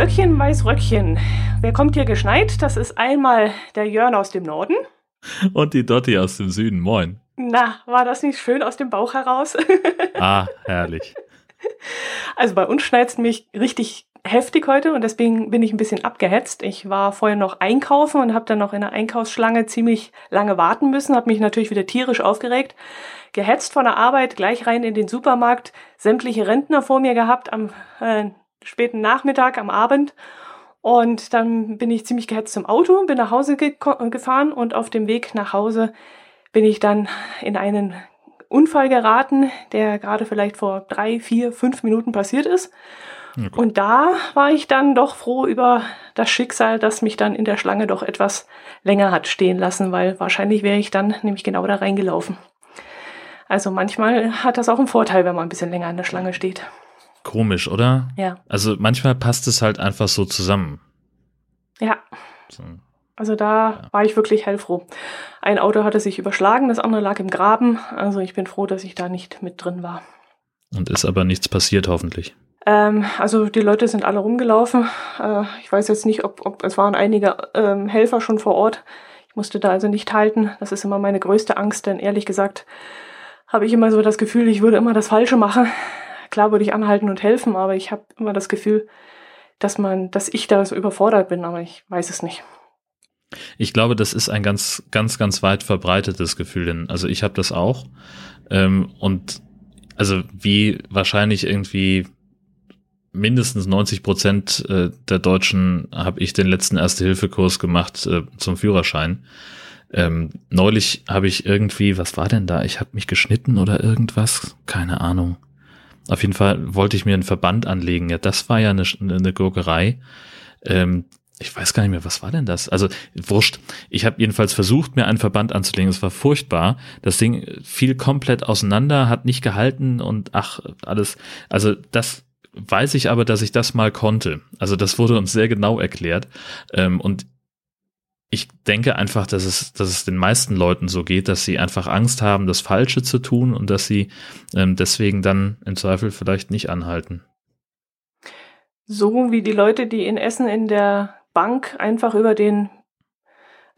Flöckchen, Weißröckchen. Wer kommt hier geschneit? Das ist einmal der Jörn aus dem Norden. Und die Dotti aus dem Süden. Moin. Na, war das nicht schön aus dem Bauch heraus? ah, herrlich. Also bei uns schneit es mich richtig heftig heute und deswegen bin ich ein bisschen abgehetzt. Ich war vorher noch einkaufen und habe dann noch in der Einkaufsschlange ziemlich lange warten müssen, habe mich natürlich wieder tierisch aufgeregt, gehetzt von der Arbeit, gleich rein in den Supermarkt, sämtliche Rentner vor mir gehabt am äh, späten Nachmittag, am Abend. Und dann bin ich ziemlich gehetzt zum Auto, bin nach Hause ge gefahren und auf dem Weg nach Hause bin ich dann in einen Unfall geraten, der gerade vielleicht vor drei, vier, fünf Minuten passiert ist. Okay. Und da war ich dann doch froh über das Schicksal, das mich dann in der Schlange doch etwas länger hat stehen lassen, weil wahrscheinlich wäre ich dann nämlich genau da reingelaufen. Also manchmal hat das auch einen Vorteil, wenn man ein bisschen länger in der Schlange steht. Komisch, oder? Ja. Also manchmal passt es halt einfach so zusammen. Ja. So. Also da ja. war ich wirklich hellfroh. Ein Auto hatte sich überschlagen, das andere lag im Graben. Also ich bin froh, dass ich da nicht mit drin war. Und ist aber nichts passiert, hoffentlich. Ähm, also die Leute sind alle rumgelaufen. Äh, ich weiß jetzt nicht, ob, ob es waren einige ähm, Helfer schon vor Ort. Ich musste da also nicht halten. Das ist immer meine größte Angst, denn ehrlich gesagt habe ich immer so das Gefühl, ich würde immer das Falsche machen. Klar würde ich anhalten und helfen, aber ich habe immer das Gefühl, dass man, dass ich da so überfordert bin, aber ich weiß es nicht. Ich glaube, das ist ein ganz, ganz, ganz weit verbreitetes Gefühl, denn also ich habe das auch ähm, und also wie wahrscheinlich irgendwie mindestens 90 Prozent äh, der Deutschen habe ich den letzten Erste-Hilfe-Kurs gemacht äh, zum Führerschein. Ähm, neulich habe ich irgendwie, was war denn da? Ich habe mich geschnitten oder irgendwas? Keine Ahnung. Auf jeden Fall wollte ich mir einen Verband anlegen. Ja, das war ja eine, eine Gurkerei. Ähm, ich weiß gar nicht mehr, was war denn das? Also wurscht. Ich habe jedenfalls versucht, mir einen Verband anzulegen. Es war furchtbar. Das Ding fiel komplett auseinander, hat nicht gehalten und ach, alles. Also das weiß ich aber, dass ich das mal konnte. Also das wurde uns sehr genau erklärt. Ähm, und ich denke einfach, dass es, dass es den meisten Leuten so geht, dass sie einfach Angst haben, das Falsche zu tun und dass sie ähm, deswegen dann im Zweifel vielleicht nicht anhalten. So wie die Leute, die in Essen in der Bank einfach über den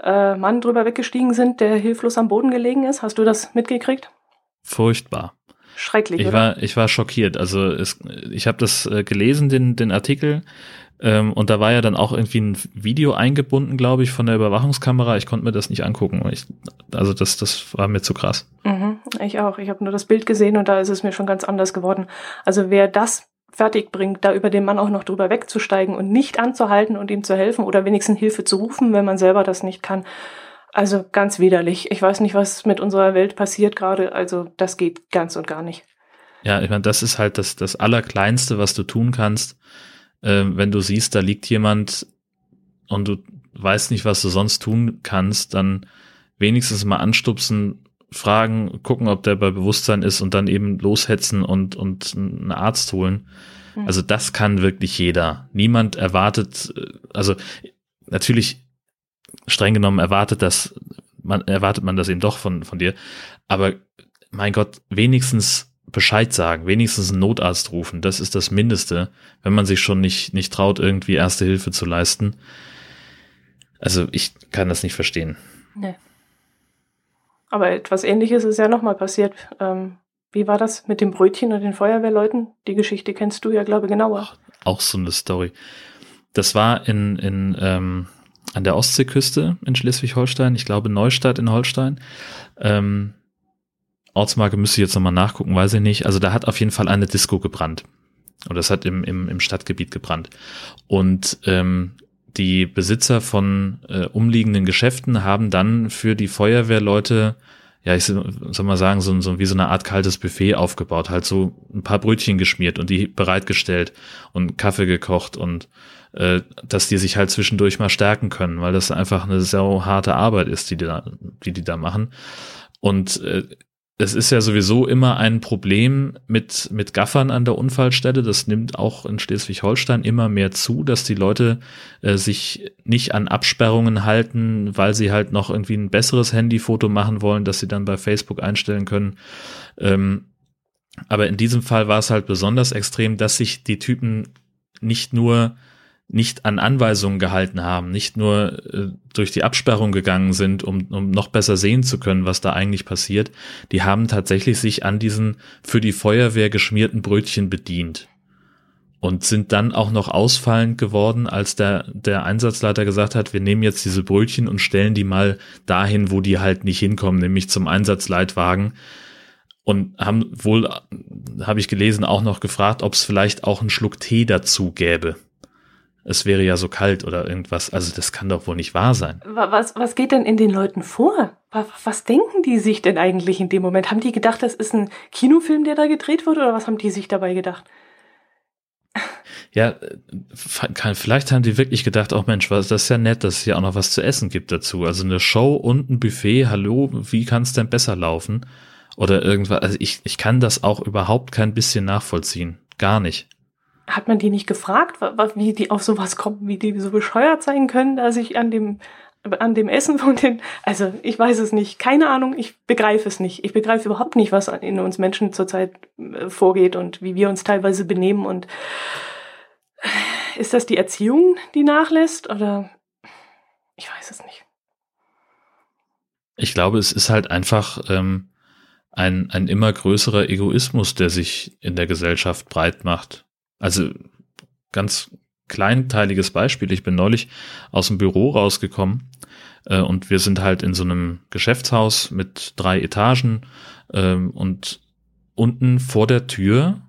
äh, Mann drüber weggestiegen sind, der hilflos am Boden gelegen ist. Hast du das mitgekriegt? Furchtbar. Schrecklich. Ich oder? war, ich war schockiert. Also es, ich habe das äh, gelesen, den, den Artikel. Ähm, und da war ja dann auch irgendwie ein Video eingebunden, glaube ich, von der Überwachungskamera. Ich konnte mir das nicht angucken. Ich, also das, das war mir zu krass. Mhm, ich auch. Ich habe nur das Bild gesehen und da ist es mir schon ganz anders geworden. Also wer das fertig bringt, da über den Mann auch noch drüber wegzusteigen und nicht anzuhalten und ihm zu helfen oder wenigstens Hilfe zu rufen, wenn man selber das nicht kann. Also ganz widerlich. Ich weiß nicht, was mit unserer Welt passiert gerade. Also das geht ganz und gar nicht. Ja, ich meine, das ist halt das, das Allerkleinste, was du tun kannst, äh, wenn du siehst, da liegt jemand und du weißt nicht, was du sonst tun kannst, dann wenigstens mal anstupsen, fragen, gucken, ob der bei Bewusstsein ist und dann eben loshetzen und, und einen Arzt holen. Mhm. Also das kann wirklich jeder. Niemand erwartet, äh, also natürlich streng genommen erwartet das, man, erwartet man das eben doch von, von dir. Aber mein Gott, wenigstens Bescheid sagen, wenigstens einen Notarzt rufen, das ist das Mindeste, wenn man sich schon nicht, nicht traut, irgendwie Erste Hilfe zu leisten. Also ich kann das nicht verstehen. Nee. Aber etwas ähnliches ist ja nochmal passiert. Ähm, wie war das mit dem Brötchen und den Feuerwehrleuten? Die Geschichte kennst du ja, glaube ich, genauer. Auch so eine Story. Das war in, in ähm, an der Ostseeküste in Schleswig-Holstein, ich glaube Neustadt in Holstein. Ähm, Ortsmarke müsste ich jetzt nochmal nachgucken, weiß ich nicht. Also da hat auf jeden Fall eine Disco gebrannt. Oder es hat im, im, im Stadtgebiet gebrannt. Und ähm, die Besitzer von äh, umliegenden Geschäften haben dann für die Feuerwehrleute, ja, ich soll mal sagen, so, so wie so eine Art kaltes Buffet aufgebaut, halt so ein paar Brötchen geschmiert und die bereitgestellt und Kaffee gekocht und äh, dass die sich halt zwischendurch mal stärken können, weil das einfach eine sehr harte Arbeit ist, die die da, die, die da machen. Und äh, es ist ja sowieso immer ein Problem mit, mit Gaffern an der Unfallstelle. Das nimmt auch in Schleswig-Holstein immer mehr zu, dass die Leute äh, sich nicht an Absperrungen halten, weil sie halt noch irgendwie ein besseres Handyfoto machen wollen, das sie dann bei Facebook einstellen können. Ähm, aber in diesem Fall war es halt besonders extrem, dass sich die Typen nicht nur nicht an Anweisungen gehalten haben, nicht nur äh, durch die Absperrung gegangen sind, um, um noch besser sehen zu können, was da eigentlich passiert, die haben tatsächlich sich an diesen für die Feuerwehr geschmierten Brötchen bedient und sind dann auch noch ausfallend geworden, als der, der Einsatzleiter gesagt hat, wir nehmen jetzt diese Brötchen und stellen die mal dahin, wo die halt nicht hinkommen, nämlich zum Einsatzleitwagen. Und haben wohl, habe ich gelesen, auch noch gefragt, ob es vielleicht auch einen Schluck Tee dazu gäbe es wäre ja so kalt oder irgendwas. Also das kann doch wohl nicht wahr sein. Was, was geht denn in den Leuten vor? Was, was denken die sich denn eigentlich in dem Moment? Haben die gedacht, das ist ein Kinofilm, der da gedreht wird oder was haben die sich dabei gedacht? Ja, kann, vielleicht haben die wirklich gedacht, oh Mensch, was, das ist ja nett, dass es ja auch noch was zu essen gibt dazu. Also eine Show und ein Buffet, hallo, wie kann es denn besser laufen? Oder irgendwas, also ich, ich kann das auch überhaupt kein bisschen nachvollziehen. Gar nicht hat man die nicht gefragt, wie die auf sowas kommen, wie die so bescheuert sein können, dass ich an dem an dem Essen von den, also ich weiß es nicht, keine Ahnung, ich begreife es nicht. Ich begreife überhaupt nicht, was in uns Menschen zurzeit äh, vorgeht und wie wir uns teilweise benehmen und ist das die Erziehung, die nachlässt oder ich weiß es nicht. Ich glaube, es ist halt einfach ähm, ein, ein immer größerer Egoismus, der sich in der Gesellschaft breit macht. Also ganz kleinteiliges Beispiel. Ich bin neulich aus dem Büro rausgekommen äh, und wir sind halt in so einem Geschäftshaus mit drei Etagen äh, und unten vor der Tür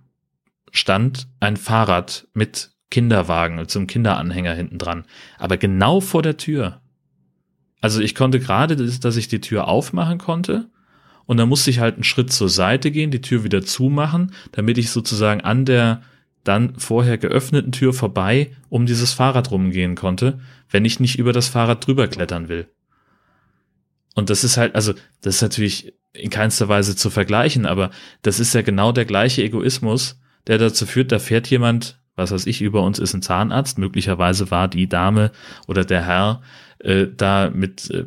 stand ein Fahrrad mit Kinderwagen, mit so einem Kinderanhänger hinten dran. Aber genau vor der Tür. Also ich konnte gerade, dass ich die Tür aufmachen konnte und dann musste ich halt einen Schritt zur Seite gehen, die Tür wieder zumachen, damit ich sozusagen an der dann vorher geöffneten Tür vorbei um dieses Fahrrad rumgehen konnte, wenn ich nicht über das Fahrrad drüber klettern will. Und das ist halt, also, das ist natürlich in keinster Weise zu vergleichen, aber das ist ja genau der gleiche Egoismus, der dazu führt, da fährt jemand, was weiß ich, über uns ist ein Zahnarzt, möglicherweise war die Dame oder der Herr äh, da mit, äh,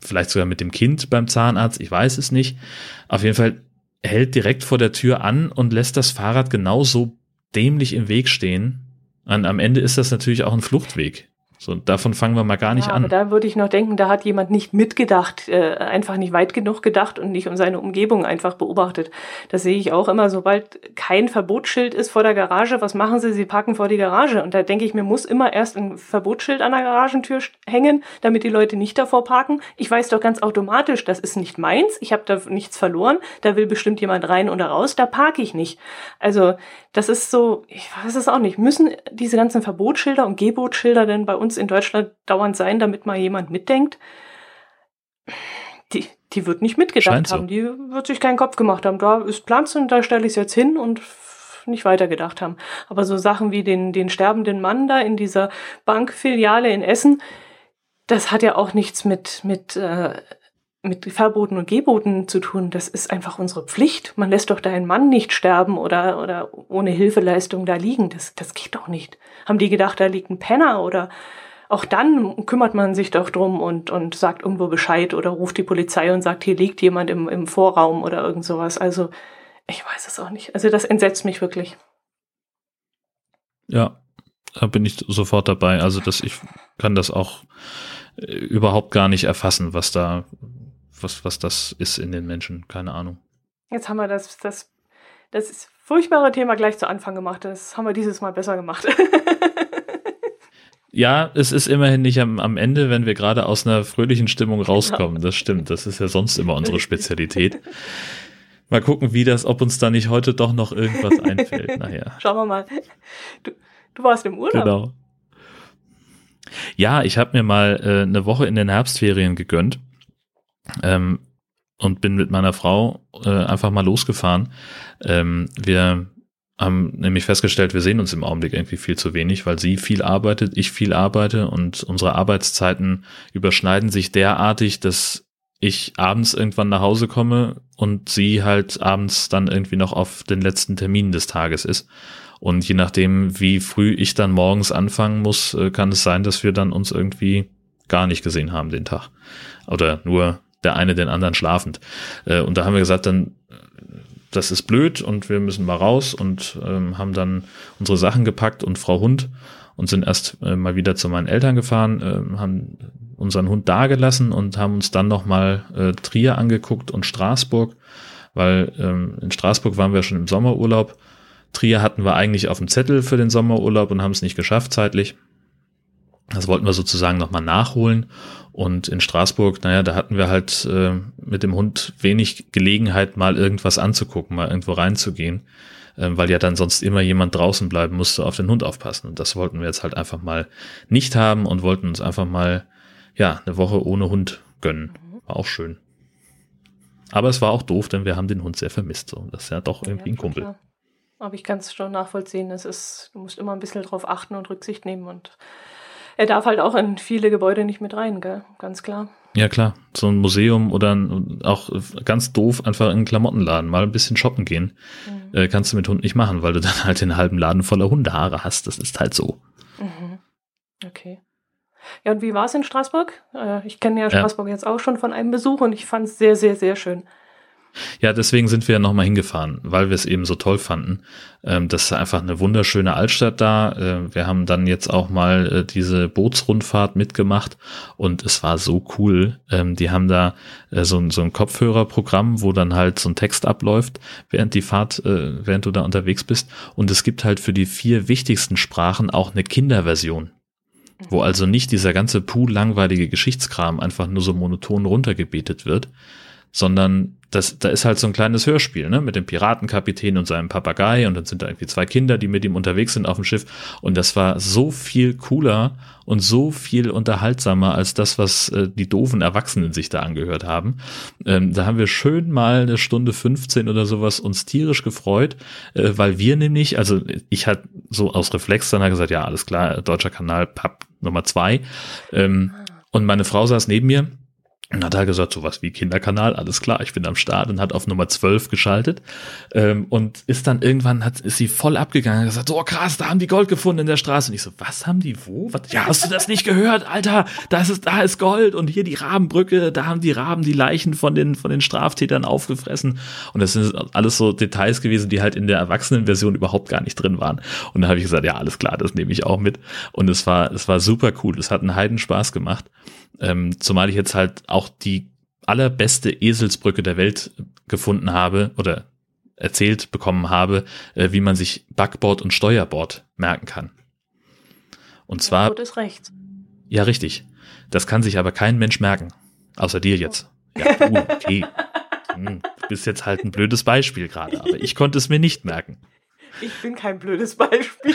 vielleicht sogar mit dem Kind beim Zahnarzt, ich weiß es nicht. Auf jeden Fall hält direkt vor der Tür an und lässt das Fahrrad genauso dämlich im Weg stehen. Und am Ende ist das natürlich auch ein Fluchtweg. So, davon fangen wir mal gar nicht ja, an. Aber da würde ich noch denken, da hat jemand nicht mitgedacht, äh, einfach nicht weit genug gedacht und nicht um seine Umgebung einfach beobachtet. Das sehe ich auch immer, sobald kein Verbotsschild ist vor der Garage, was machen sie? Sie parken vor die Garage. Und da denke ich mir, muss immer erst ein Verbotsschild an der Garagentür hängen, damit die Leute nicht davor parken. Ich weiß doch ganz automatisch, das ist nicht meins, ich habe da nichts verloren, da will bestimmt jemand rein oder raus, da parke ich nicht. Also das ist so, ich weiß es auch nicht, müssen diese ganzen Verbotsschilder und Gebotsschilder denn bei uns uns in Deutschland dauernd sein, damit mal jemand mitdenkt. Die, die wird nicht mitgedacht so. haben. Die wird sich keinen Kopf gemacht haben. Da ist Platz und da stelle ich es jetzt hin und nicht weitergedacht haben. Aber so Sachen wie den, den sterbenden Mann da in dieser Bankfiliale in Essen, das hat ja auch nichts mit, mit, äh, mit Verboten und Geboten zu tun. Das ist einfach unsere Pflicht. Man lässt doch deinen Mann nicht sterben oder, oder ohne Hilfeleistung da liegen. Das, das geht doch nicht. Haben die gedacht, da liegt ein Penner oder auch dann kümmert man sich doch drum und, und sagt irgendwo Bescheid oder ruft die Polizei und sagt, hier liegt jemand im, im Vorraum oder irgend sowas. Also, ich weiß es auch nicht. Also, das entsetzt mich wirklich. Ja, da bin ich sofort dabei. Also, dass ich kann das auch äh, überhaupt gar nicht erfassen, was da, was, was das ist in den Menschen. Keine Ahnung. Jetzt haben wir das, das, das furchtbare Thema gleich zu Anfang gemacht. Das haben wir dieses Mal besser gemacht. Ja, es ist immerhin nicht am, am Ende, wenn wir gerade aus einer fröhlichen Stimmung rauskommen. Das stimmt. Das ist ja sonst immer unsere Spezialität. Mal gucken, wie das, ob uns da nicht heute doch noch irgendwas einfällt. Naja. Schauen wir mal. Du, du warst im Urlaub. Genau. Ja, ich habe mir mal äh, eine Woche in den Herbstferien gegönnt ähm, und bin mit meiner Frau äh, einfach mal losgefahren. Ähm, wir haben nämlich festgestellt, wir sehen uns im Augenblick irgendwie viel zu wenig, weil sie viel arbeitet, ich viel arbeite und unsere Arbeitszeiten überschneiden sich derartig, dass ich abends irgendwann nach Hause komme und sie halt abends dann irgendwie noch auf den letzten Termin des Tages ist. Und je nachdem, wie früh ich dann morgens anfangen muss, äh, kann es sein, dass wir dann uns irgendwie gar nicht gesehen haben den Tag. Oder nur der eine den anderen schlafend. Äh, und da haben wir gesagt, dann das ist blöd und wir müssen mal raus und ähm, haben dann unsere Sachen gepackt und Frau Hund und sind erst äh, mal wieder zu meinen Eltern gefahren, äh, haben unseren Hund dagelassen und haben uns dann nochmal äh, Trier angeguckt und Straßburg, weil ähm, in Straßburg waren wir schon im Sommerurlaub. Trier hatten wir eigentlich auf dem Zettel für den Sommerurlaub und haben es nicht geschafft zeitlich. Das wollten wir sozusagen nochmal nachholen. Und in Straßburg, naja, da hatten wir halt äh, mit dem Hund wenig Gelegenheit, mal irgendwas anzugucken, mal irgendwo reinzugehen, äh, weil ja dann sonst immer jemand draußen bleiben musste, auf den Hund aufpassen. Und das wollten wir jetzt halt einfach mal nicht haben und wollten uns einfach mal, ja, eine Woche ohne Hund gönnen. War auch schön. Aber es war auch doof, denn wir haben den Hund sehr vermisst. So. Das ist ja doch irgendwie ja, ein Kumpel. Klar. Aber ich kann es schon nachvollziehen. Es ist, du musst immer ein bisschen drauf achten und Rücksicht nehmen und er darf halt auch in viele Gebäude nicht mit rein, gell? Ganz klar. Ja, klar. So ein Museum oder ein, auch ganz doof einfach in einen Klamottenladen mal ein bisschen shoppen gehen. Mhm. Äh, kannst du mit Hund nicht machen, weil du dann halt den halben Laden voller Hundehaare hast. Das ist halt so. Mhm. Okay. Ja, und wie war es in Straßburg? Äh, ich kenne ja Straßburg ja. jetzt auch schon von einem Besuch und ich fand es sehr, sehr, sehr schön. Ja, deswegen sind wir ja nochmal hingefahren, weil wir es eben so toll fanden. Ähm, das ist einfach eine wunderschöne Altstadt da. Äh, wir haben dann jetzt auch mal äh, diese Bootsrundfahrt mitgemacht und es war so cool. Ähm, die haben da äh, so, ein, so ein Kopfhörerprogramm, wo dann halt so ein Text abläuft, während die Fahrt, äh, während du da unterwegs bist. Und es gibt halt für die vier wichtigsten Sprachen auch eine Kinderversion wo also nicht dieser ganze Pool langweilige Geschichtskram einfach nur so monoton runtergebetet wird, sondern das, da ist halt so ein kleines Hörspiel, ne, mit dem Piratenkapitän und seinem Papagei und dann sind da irgendwie zwei Kinder, die mit ihm unterwegs sind auf dem Schiff und das war so viel cooler und so viel unterhaltsamer als das, was äh, die doofen Erwachsenen sich da angehört haben. Ähm, da haben wir schön mal eine Stunde 15 oder sowas uns tierisch gefreut, äh, weil wir nämlich, also ich hatte so aus Reflex dann gesagt, ja, alles klar, deutscher Kanal, Pub Nummer zwei. Ähm, und meine Frau saß neben mir und hat er gesagt, sowas wie Kinderkanal, alles klar, ich bin am Start und hat auf Nummer 12 geschaltet ähm, und ist dann irgendwann, hat, ist sie voll abgegangen und gesagt, so krass, da haben die Gold gefunden in der Straße. Und ich so, was haben die wo? Was? Ja, hast du das nicht gehört, Alter? Da ist, da ist Gold und hier die Rabenbrücke, da haben die Raben die Leichen von den, von den Straftätern aufgefressen. Und das sind alles so Details gewesen, die halt in der Erwachsenenversion überhaupt gar nicht drin waren. Und dann habe ich gesagt, ja, alles klar, das nehme ich auch mit. Und es war, es war super cool. Es hat einen Heiden Spaß gemacht. Ähm, zumal ich jetzt halt auch die allerbeste Eselsbrücke der Welt gefunden habe oder erzählt bekommen habe, äh, wie man sich Backboard und Steuerbord merken kann. Und zwar. Ja, ist rechts. Ja, richtig. Das kann sich aber kein Mensch merken. Außer dir jetzt. Ja, du, okay. Hm, du bist jetzt halt ein blödes Beispiel gerade, aber ich konnte es mir nicht merken. Ich bin kein blödes Beispiel.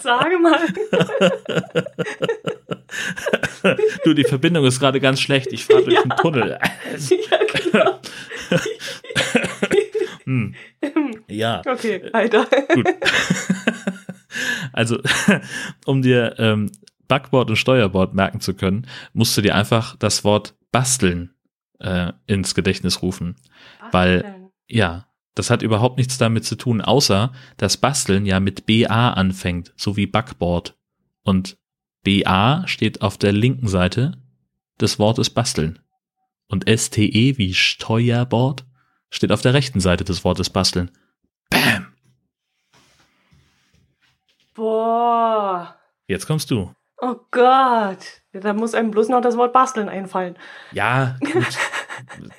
Sage mal. du, die Verbindung ist gerade ganz schlecht. Ich fahre durch ja. den Tunnel. ja, genau. hm. Ja. Okay, weiter. Gut. Also, um dir ähm, Backboard und Steuerbord merken zu können, musst du dir einfach das Wort basteln äh, ins Gedächtnis rufen. Basteln. Weil, ja, das hat überhaupt nichts damit zu tun, außer dass Basteln ja mit BA anfängt, so wie Backboard. Und BA steht auf der linken Seite des Wortes basteln. Und STE wie Steuerbord steht auf der rechten Seite des Wortes basteln. Bam! Boah. Jetzt kommst du. Oh Gott. Da muss einem bloß noch das Wort basteln einfallen. Ja, gut.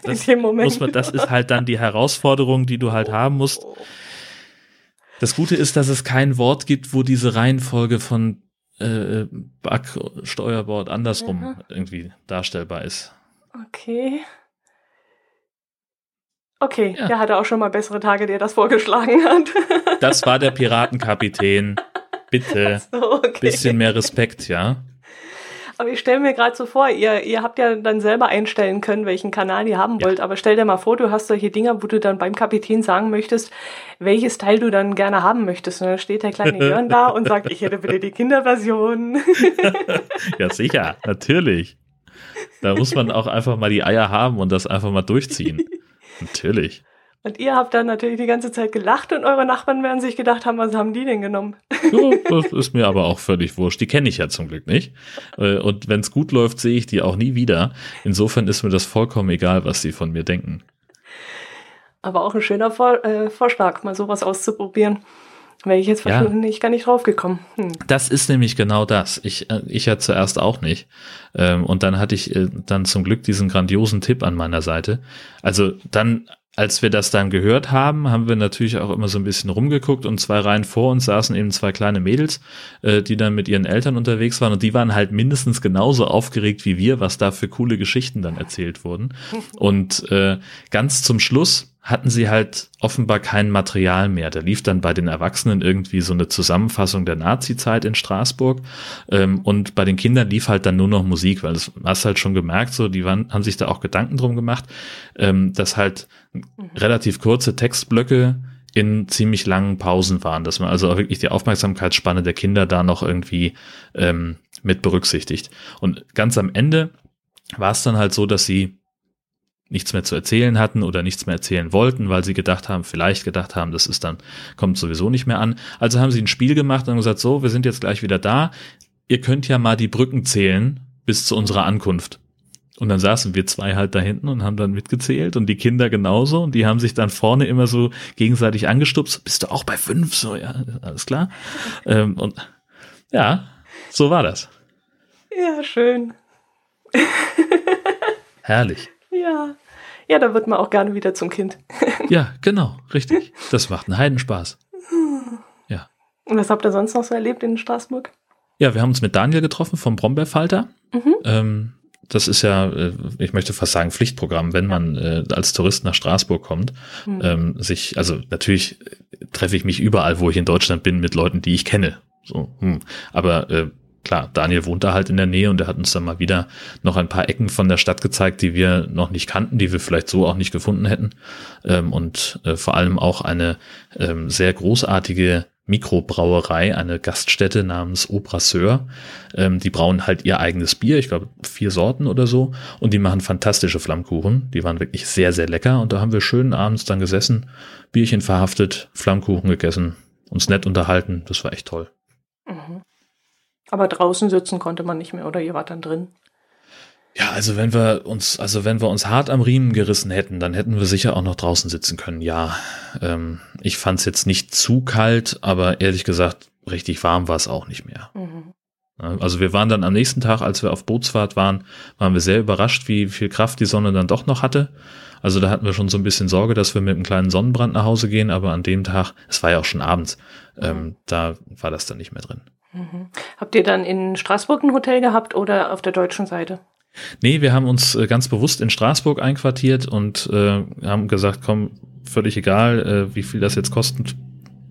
Das, In dem Moment. Muss man, das ist halt dann die Herausforderung, die du halt haben musst. Das Gute ist, dass es kein Wort gibt, wo diese Reihenfolge von äh, Back, Steuerbord andersrum mhm. irgendwie darstellbar ist. Okay. Okay, ja. der hatte auch schon mal bessere Tage, der das vorgeschlagen hat. Das war der Piratenkapitän. Bitte. So, okay. Bisschen mehr Respekt, ja. Aber ich stelle mir gerade so vor, ihr, ihr habt ja dann selber einstellen können, welchen Kanal ihr haben wollt. Ja. Aber stell dir mal vor, du hast solche Dinger, wo du dann beim Kapitän sagen möchtest, welches Teil du dann gerne haben möchtest. Und dann steht der kleine Jörn da und sagt, ich hätte bitte die Kinderversion. ja, sicher, natürlich. Da muss man auch einfach mal die Eier haben und das einfach mal durchziehen. natürlich. Und ihr habt dann natürlich die ganze Zeit gelacht und eure Nachbarn werden sich gedacht haben, was haben die denn genommen? Ja, das ist mir aber auch völlig wurscht. Die kenne ich ja zum Glück nicht. Äh, und wenn es gut läuft, sehe ich die auch nie wieder. Insofern ist mir das vollkommen egal, was sie von mir denken. Aber auch ein schöner Vor äh, Vorschlag, mal sowas auszuprobieren. Wäre ich jetzt Ja. nicht, gar nicht drauf gekommen. Hm. Das ist nämlich genau das. Ich, äh, ich ja zuerst auch nicht. Ähm, und dann hatte ich äh, dann zum Glück diesen grandiosen Tipp an meiner Seite. Also dann, als wir das dann gehört haben, haben wir natürlich auch immer so ein bisschen rumgeguckt und zwei Reihen vor uns saßen eben zwei kleine Mädels, äh, die dann mit ihren Eltern unterwegs waren und die waren halt mindestens genauso aufgeregt wie wir, was da für coole Geschichten dann erzählt wurden. Und äh, ganz zum Schluss hatten sie halt offenbar kein Material mehr. Da lief dann bei den Erwachsenen irgendwie so eine Zusammenfassung der Nazi-Zeit in Straßburg ähm, und bei den Kindern lief halt dann nur noch Musik, weil das hast halt schon gemerkt, so die waren, haben sich da auch Gedanken drum gemacht, ähm, dass halt relativ kurze Textblöcke in ziemlich langen Pausen waren, dass man also auch wirklich die Aufmerksamkeitsspanne der Kinder da noch irgendwie ähm, mit berücksichtigt. Und ganz am Ende war es dann halt so, dass sie nichts mehr zu erzählen hatten oder nichts mehr erzählen wollten, weil sie gedacht haben, vielleicht gedacht haben, das ist dann, kommt sowieso nicht mehr an. Also haben sie ein Spiel gemacht und gesagt, so, wir sind jetzt gleich wieder da. Ihr könnt ja mal die Brücken zählen bis zu unserer Ankunft. Und dann saßen wir zwei halt da hinten und haben dann mitgezählt und die Kinder genauso und die haben sich dann vorne immer so gegenseitig angestupst. Bist du auch bei fünf? So, ja, alles klar. Ähm, und ja, so war das. Ja, schön. Herrlich. Ja. Ja, da wird man auch gerne wieder zum Kind. Ja, genau, richtig. Das macht einen Heidenspaß. Und was habt ihr sonst noch so erlebt in Straßburg? Ja, wir haben uns mit Daniel getroffen vom Brombeerfalter. Mhm. Ähm, das ist ja, äh, ich möchte fast sagen, Pflichtprogramm, wenn man äh, als Tourist nach Straßburg kommt. Mhm. Ähm, sich, also natürlich äh, treffe ich mich überall, wo ich in Deutschland bin, mit Leuten, die ich kenne. So, hm. Aber äh, klar, Daniel wohnt da halt in der Nähe und er hat uns dann mal wieder noch ein paar Ecken von der Stadt gezeigt, die wir noch nicht kannten, die wir vielleicht so auch nicht gefunden hätten. Ähm, und äh, vor allem auch eine ähm, sehr großartige Mikrobrauerei, eine Gaststätte namens Au Brasseur. Ähm, die brauen halt ihr eigenes Bier, ich glaube vier Sorten oder so, und die machen fantastische Flammkuchen. Die waren wirklich sehr, sehr lecker und da haben wir schön abends dann gesessen, Bierchen verhaftet, Flammkuchen gegessen, uns nett unterhalten. Das war echt toll. Mhm. Aber draußen sitzen konnte man nicht mehr, oder ihr wart dann drin? Ja, also wenn wir uns, also wenn wir uns hart am Riemen gerissen hätten, dann hätten wir sicher auch noch draußen sitzen können. Ja, ähm, ich fand es jetzt nicht zu kalt, aber ehrlich gesagt, richtig warm war es auch nicht mehr. Mhm. Also wir waren dann am nächsten Tag, als wir auf Bootsfahrt waren, waren wir sehr überrascht, wie viel Kraft die Sonne dann doch noch hatte. Also da hatten wir schon so ein bisschen Sorge, dass wir mit einem kleinen Sonnenbrand nach Hause gehen, aber an dem Tag, es war ja auch schon abends, ähm, da war das dann nicht mehr drin. Mhm. Habt ihr dann in Straßburg ein Hotel gehabt oder auf der deutschen Seite? Nee, wir haben uns äh, ganz bewusst in Straßburg einquartiert und äh, haben gesagt, komm, völlig egal, äh, wie viel das jetzt kostet.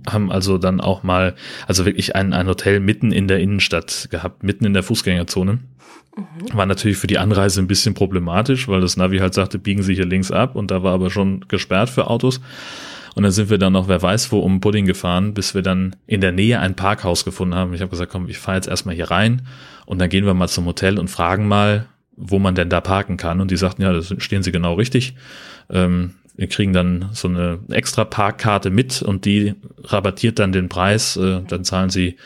Haben also dann auch mal, also wirklich ein, ein Hotel mitten in der Innenstadt gehabt, mitten in der Fußgängerzone. War natürlich für die Anreise ein bisschen problematisch, weil das Navi halt sagte, biegen Sie hier links ab und da war aber schon gesperrt für Autos. Und dann sind wir dann noch, wer weiß wo, um Pudding gefahren, bis wir dann in der Nähe ein Parkhaus gefunden haben. Ich habe gesagt, komm, ich fahre jetzt erstmal hier rein und dann gehen wir mal zum Hotel und fragen mal, wo man denn da parken kann. Und die sagten, ja, da stehen sie genau richtig. Ähm, wir kriegen dann so eine extra Parkkarte mit und die rabattiert dann den Preis. Äh, dann zahlen sie,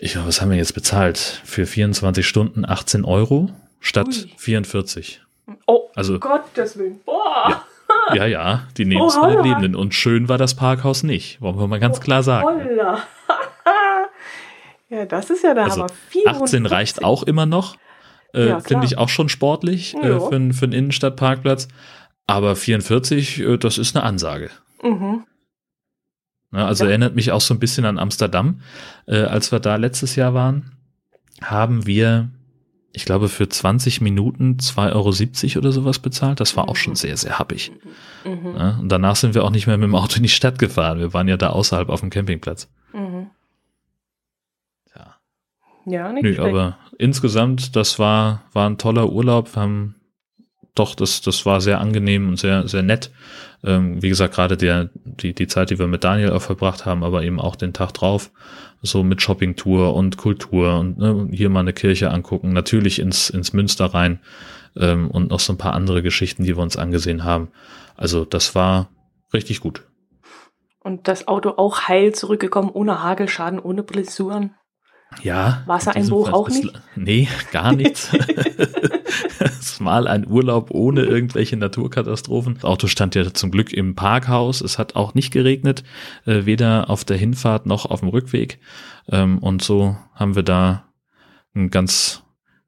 ich was haben wir jetzt bezahlt? Für 24 Stunden 18 Euro statt Ui. 44. Oh, Also, Gottes Willen. Boah. ja, ja, die nehmen es Oh, von den holla. Lebenden. Und schön war das Parkhaus nicht, wollen wir mal ganz klar sagen. Holla. ja, das ist ja der Also Hammer. 18 reicht auch immer noch. Äh, Ja. Finde ich auch schon sportlich äh, Ja. für, einen- für einen Innenstadtparkplatz. Aber 44, äh, das ist eine Ansage. Mhm. Ne, also Ja. erinnert mich auch so ein bisschen an Amsterdam. Äh, als wir da letztes Jahr waren, haben wir, ich glaube, für 20 Minuten 2,70 Euro oder sowas bezahlt. Das war auch schon sehr, sehr happig. Mhm. Ne? Und danach sind wir auch nicht mehr mit dem Auto in die Stadt gefahren. Wir waren ja da außerhalb auf dem Campingplatz. Mhm. Ja. Ja, nicht Nö, schlecht. aber insgesamt, das war, war ein toller Urlaub. Wir haben doch, das, das war sehr angenehm und sehr, sehr nett. Ähm, wie gesagt, gerade der, die, die Zeit, die wir mit Daniel auch verbracht haben, aber eben auch den Tag drauf, so mit Shoppingtour und Kultur und ne, hier mal eine Kirche angucken, natürlich ins, ins Münster rein ähm, und noch so ein paar andere Geschichten, die wir uns angesehen haben. Also das war, richtig gut. Und das Auto auch heil zurückgekommen, ohne Hagelschaden, ohne Blessuren. Ja. Wassereinbruch auch nicht? Nee, gar nichts. es mal ein Urlaub ohne irgendwelche Naturkatastrophen. Das Auto stand ja zum Glück im Parkhaus. Es hat auch nicht geregnet, äh, weder auf der Hinfahrt noch auf dem Rückweg. Ähm, und so haben wir da einen ganz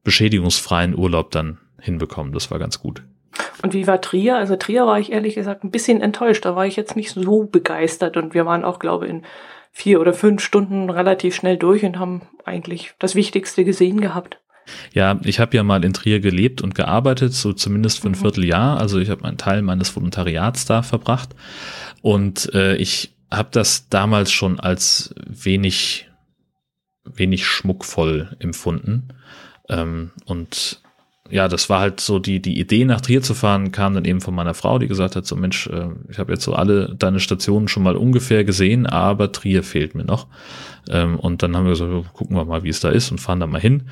beschädigungsfreien Urlaub dann hinbekommen. Das war ganz gut. Und wie war Trier? Also Trier war ich ehrlich gesagt ein bisschen enttäuscht. Da war ich jetzt nicht so begeistert. Und wir waren auch, glaube ich, in vier oder fünf Stunden relativ schnell durch und haben eigentlich das Wichtigste gesehen gehabt. Ja, ich habe ja mal in Trier gelebt und gearbeitet, so zumindest für ein mhm. Vierteljahr. Also ich habe einen Teil meines Volontariats da verbracht und äh, ich habe das damals schon als wenig, wenig schmuckvoll empfunden. Ähm, und ja, das war halt so die, die Idee, nach Trier zu fahren, kam dann eben von meiner Frau, die gesagt hat, so Mensch, äh, ich habe jetzt so alle deine Stationen schon mal ungefähr gesehen, aber Trier fehlt mir noch. Ähm, und dann haben wir gesagt, gucken wir mal, wie es da ist und fahren da mal hin.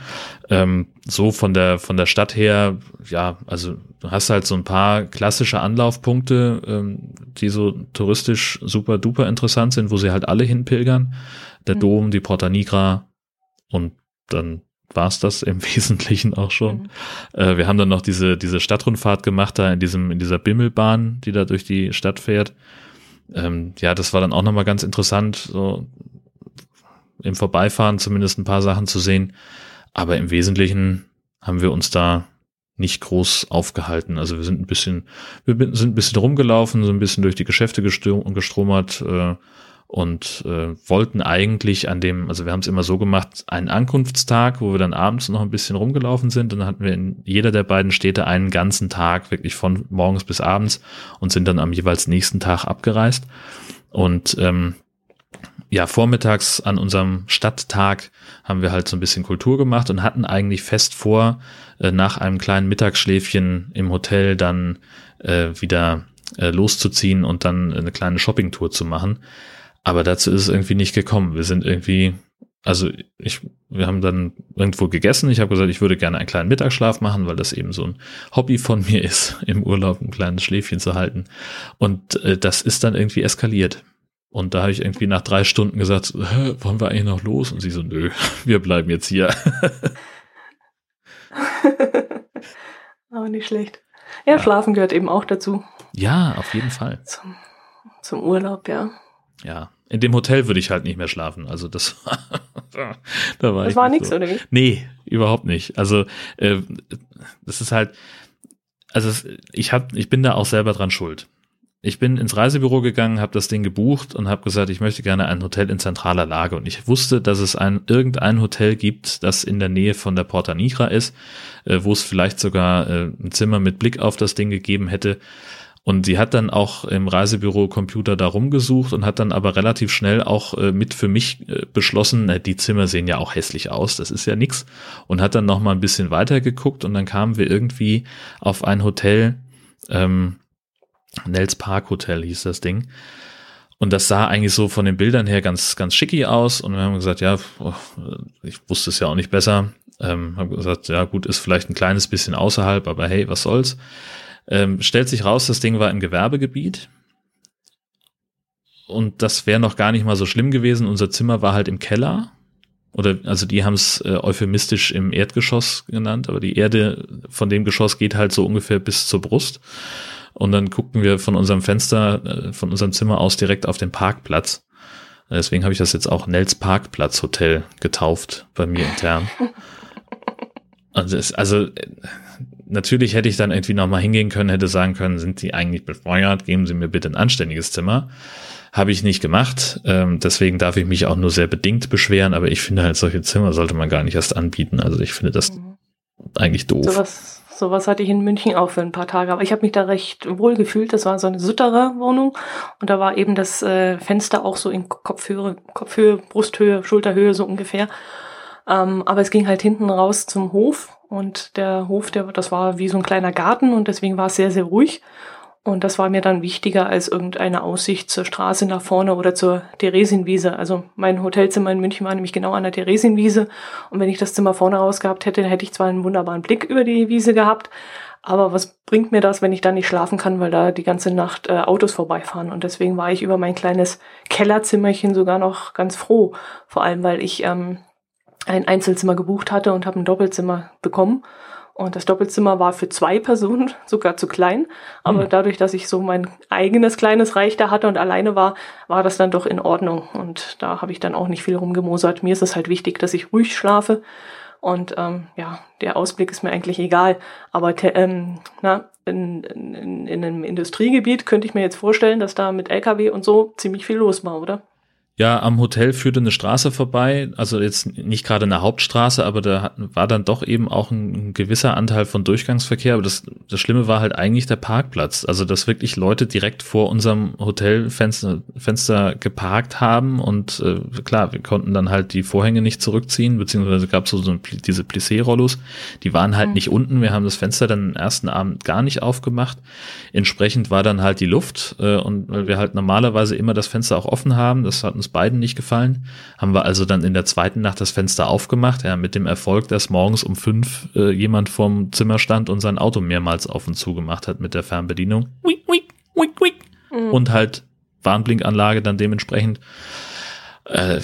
Ähm, so von der, von der Stadt her, ja, also du hast halt so ein paar klassische Anlaufpunkte, ähm, die so touristisch super duper interessant sind, wo sie halt alle hinpilgern. Der mhm. Dom, die Porta Nigra und dann war es das im Wesentlichen auch schon. Mhm. Äh, wir haben dann noch diese, diese Stadtrundfahrt gemacht, da in diesem, in dieser Bimmelbahn, die da durch die Stadt fährt. Ähm, ja, das war dann auch nochmal ganz interessant, so im Vorbeifahren zumindest ein paar Sachen zu sehen. Aber im Wesentlichen haben wir uns da nicht groß aufgehalten. Also wir sind ein bisschen, wir sind ein bisschen rumgelaufen, so ein bisschen durch die Geschäfte gestromert, äh, und äh, wollten eigentlich an dem, also wir haben es immer so gemacht, einen Ankunftstag, wo wir dann abends noch ein bisschen rumgelaufen sind und dann hatten wir in jeder der beiden Städte einen ganzen Tag, wirklich von morgens bis abends und sind dann am jeweils nächsten Tag abgereist. Und ähm, ja, vormittags an unserem Stadttag haben wir halt so ein bisschen Kultur gemacht und hatten eigentlich fest vor, äh, nach einem kleinen Mittagsschläfchen im Hotel dann äh, wieder äh, loszuziehen und dann eine kleine Shoppingtour zu machen. Aber dazu ist es irgendwie nicht gekommen. Wir sind irgendwie, also ich, wir haben dann irgendwo gegessen. Ich habe gesagt, ich würde gerne einen kleinen Mittagsschlaf machen, weil das eben so ein Hobby von mir ist, im Urlaub ein kleines Schläfchen zu halten. Und äh, das ist dann irgendwie eskaliert. Und da habe ich irgendwie nach drei Stunden gesagt, wollen wir eigentlich noch los? Und sie so, nö, wir bleiben jetzt hier. Aber nicht schlecht. Ja, ja, Schlafen gehört eben auch dazu. Ja, auf jeden Fall. Zum, zum Urlaub, ja. Ja, in dem Hotel würde ich halt nicht mehr schlafen. Also das war, da war das war nichts, so. oder wie? Nee, überhaupt nicht. Also äh, das ist halt, also ich hab, ich bin da auch selber dran schuld. Ich bin ins Reisebüro gegangen, habe das Ding gebucht und habe gesagt, ich möchte gerne ein Hotel in zentraler Lage. Und ich wusste, dass es ein irgendein Hotel gibt, das in der Nähe von der Porta Nigra ist, äh, wo es vielleicht sogar äh, ein Zimmer mit Blick auf das Ding gegeben hätte. Und sie hat dann auch im Reisebüro Computer da rumgesucht und hat dann aber relativ schnell auch äh, mit für mich äh, beschlossen, äh, die Zimmer sehen ja auch hässlich aus, das ist ja nix. Und hat dann noch mal ein bisschen weiter geguckt und dann kamen wir irgendwie auf ein Hotel, ähm, Nels Park Hotel hieß das Ding. Und das sah eigentlich so von den Bildern her ganz, ganz schicki aus. Und wir haben gesagt, ja, oh, ich wusste es ja auch nicht besser. Ähm, haben gesagt, ja gut, ist vielleicht ein kleines bisschen außerhalb, aber hey, was soll's. Ähm, stellt sich raus, das Ding war im Gewerbegebiet. Und das wäre noch gar nicht mal so schlimm gewesen. Unser Zimmer war halt im Keller. Oder also die haben es äh, euphemistisch im Erdgeschoss genannt, aber die Erde von dem Geschoss geht halt so ungefähr bis zur Brust. Und dann guckten wir von unserem Fenster, äh, von unserem Zimmer aus direkt auf den Parkplatz. Deswegen habe ich das jetzt auch Nels Parkplatz Hotel getauft bei mir intern. Also, es, also natürlich hätte ich dann irgendwie nochmal hingehen können, hätte sagen können, sind die eigentlich befeuert, geben Sie mir bitte ein anständiges Zimmer. Habe ich nicht gemacht. Ähm, deswegen darf ich mich auch nur sehr bedingt beschweren, aber ich finde halt, solche Zimmer sollte man gar nicht erst anbieten. Also ich finde das mhm. eigentlich doof. Sowas, sowas hatte ich in München auch für ein paar Tage, aber ich habe mich da recht wohl gefühlt. Das war so eine Sütterer Wohnung und da war eben das äh, Fenster auch so in Kopfhöhe, Kopfhöhe, Brusthöhe, Schulterhöhe so ungefähr. Ähm, aber es ging halt hinten raus zum Hof und der Hof, der, das war wie so ein kleiner Garten und deswegen war es sehr, sehr ruhig. Und das war mir dann wichtiger als irgendeine Aussicht zur Straße nach vorne oder zur Theresienwiese. Also mein Hotelzimmer in München war nämlich genau an der Theresienwiese. Und wenn ich das Zimmer vorne raus gehabt hätte, hätte ich zwar einen wunderbaren Blick über die Wiese gehabt, Aber was bringt mir das, wenn ich da nicht schlafen kann, weil da die ganze Nacht äh, Autos vorbeifahren? Und deswegen war ich über mein kleines Kellerzimmerchen sogar noch ganz froh. Vor allem, weil ich ähm, ein Einzelzimmer gebucht hatte und habe ein Doppelzimmer bekommen. Und das Doppelzimmer war für zwei Personen sogar zu klein. Aber mhm. dadurch, dass ich so mein eigenes kleines Reich da hatte und alleine war, war das dann doch in Ordnung. Und da habe ich dann auch nicht viel rumgemosert. Mir ist es halt wichtig, dass ich ruhig schlafe. Und ähm, ja, der Ausblick ist mir eigentlich egal. Aber ähm, na, in, in, in einem Industriegebiet könnte ich mir jetzt vorstellen, dass da mit LKW und so ziemlich viel los war, oder? Ja, am Hotel führte eine Straße vorbei, also jetzt nicht gerade eine Hauptstraße, aber da war dann doch eben auch ein, gewisser Anteil von Durchgangsverkehr. Aber das, das Schlimme war halt eigentlich der Parkplatz. Also, dass wirklich Leute direkt vor unserem Hotelfenster Fenster geparkt haben und äh, klar, wir konnten dann halt die Vorhänge nicht zurückziehen, beziehungsweise gab es so, so diese Plissé-Rollos, die waren halt mhm. nicht unten. Wir haben das Fenster dann am ersten Abend gar nicht aufgemacht. Entsprechend war dann halt die Luft äh, und weil wir halt normalerweise immer das Fenster auch offen haben, das hat uns uns beiden nicht gefallen. Haben wir also dann in der zweiten Nacht das Fenster aufgemacht, ja, mit dem Erfolg, dass morgens um fünf äh, jemand vorm Zimmer stand und sein Auto mehrmals auf und zu gemacht hat mit der Fernbedienung. Wick, wick, wick, wick. Mhm. Und halt Warnblinkanlage dann dementsprechend. Äh,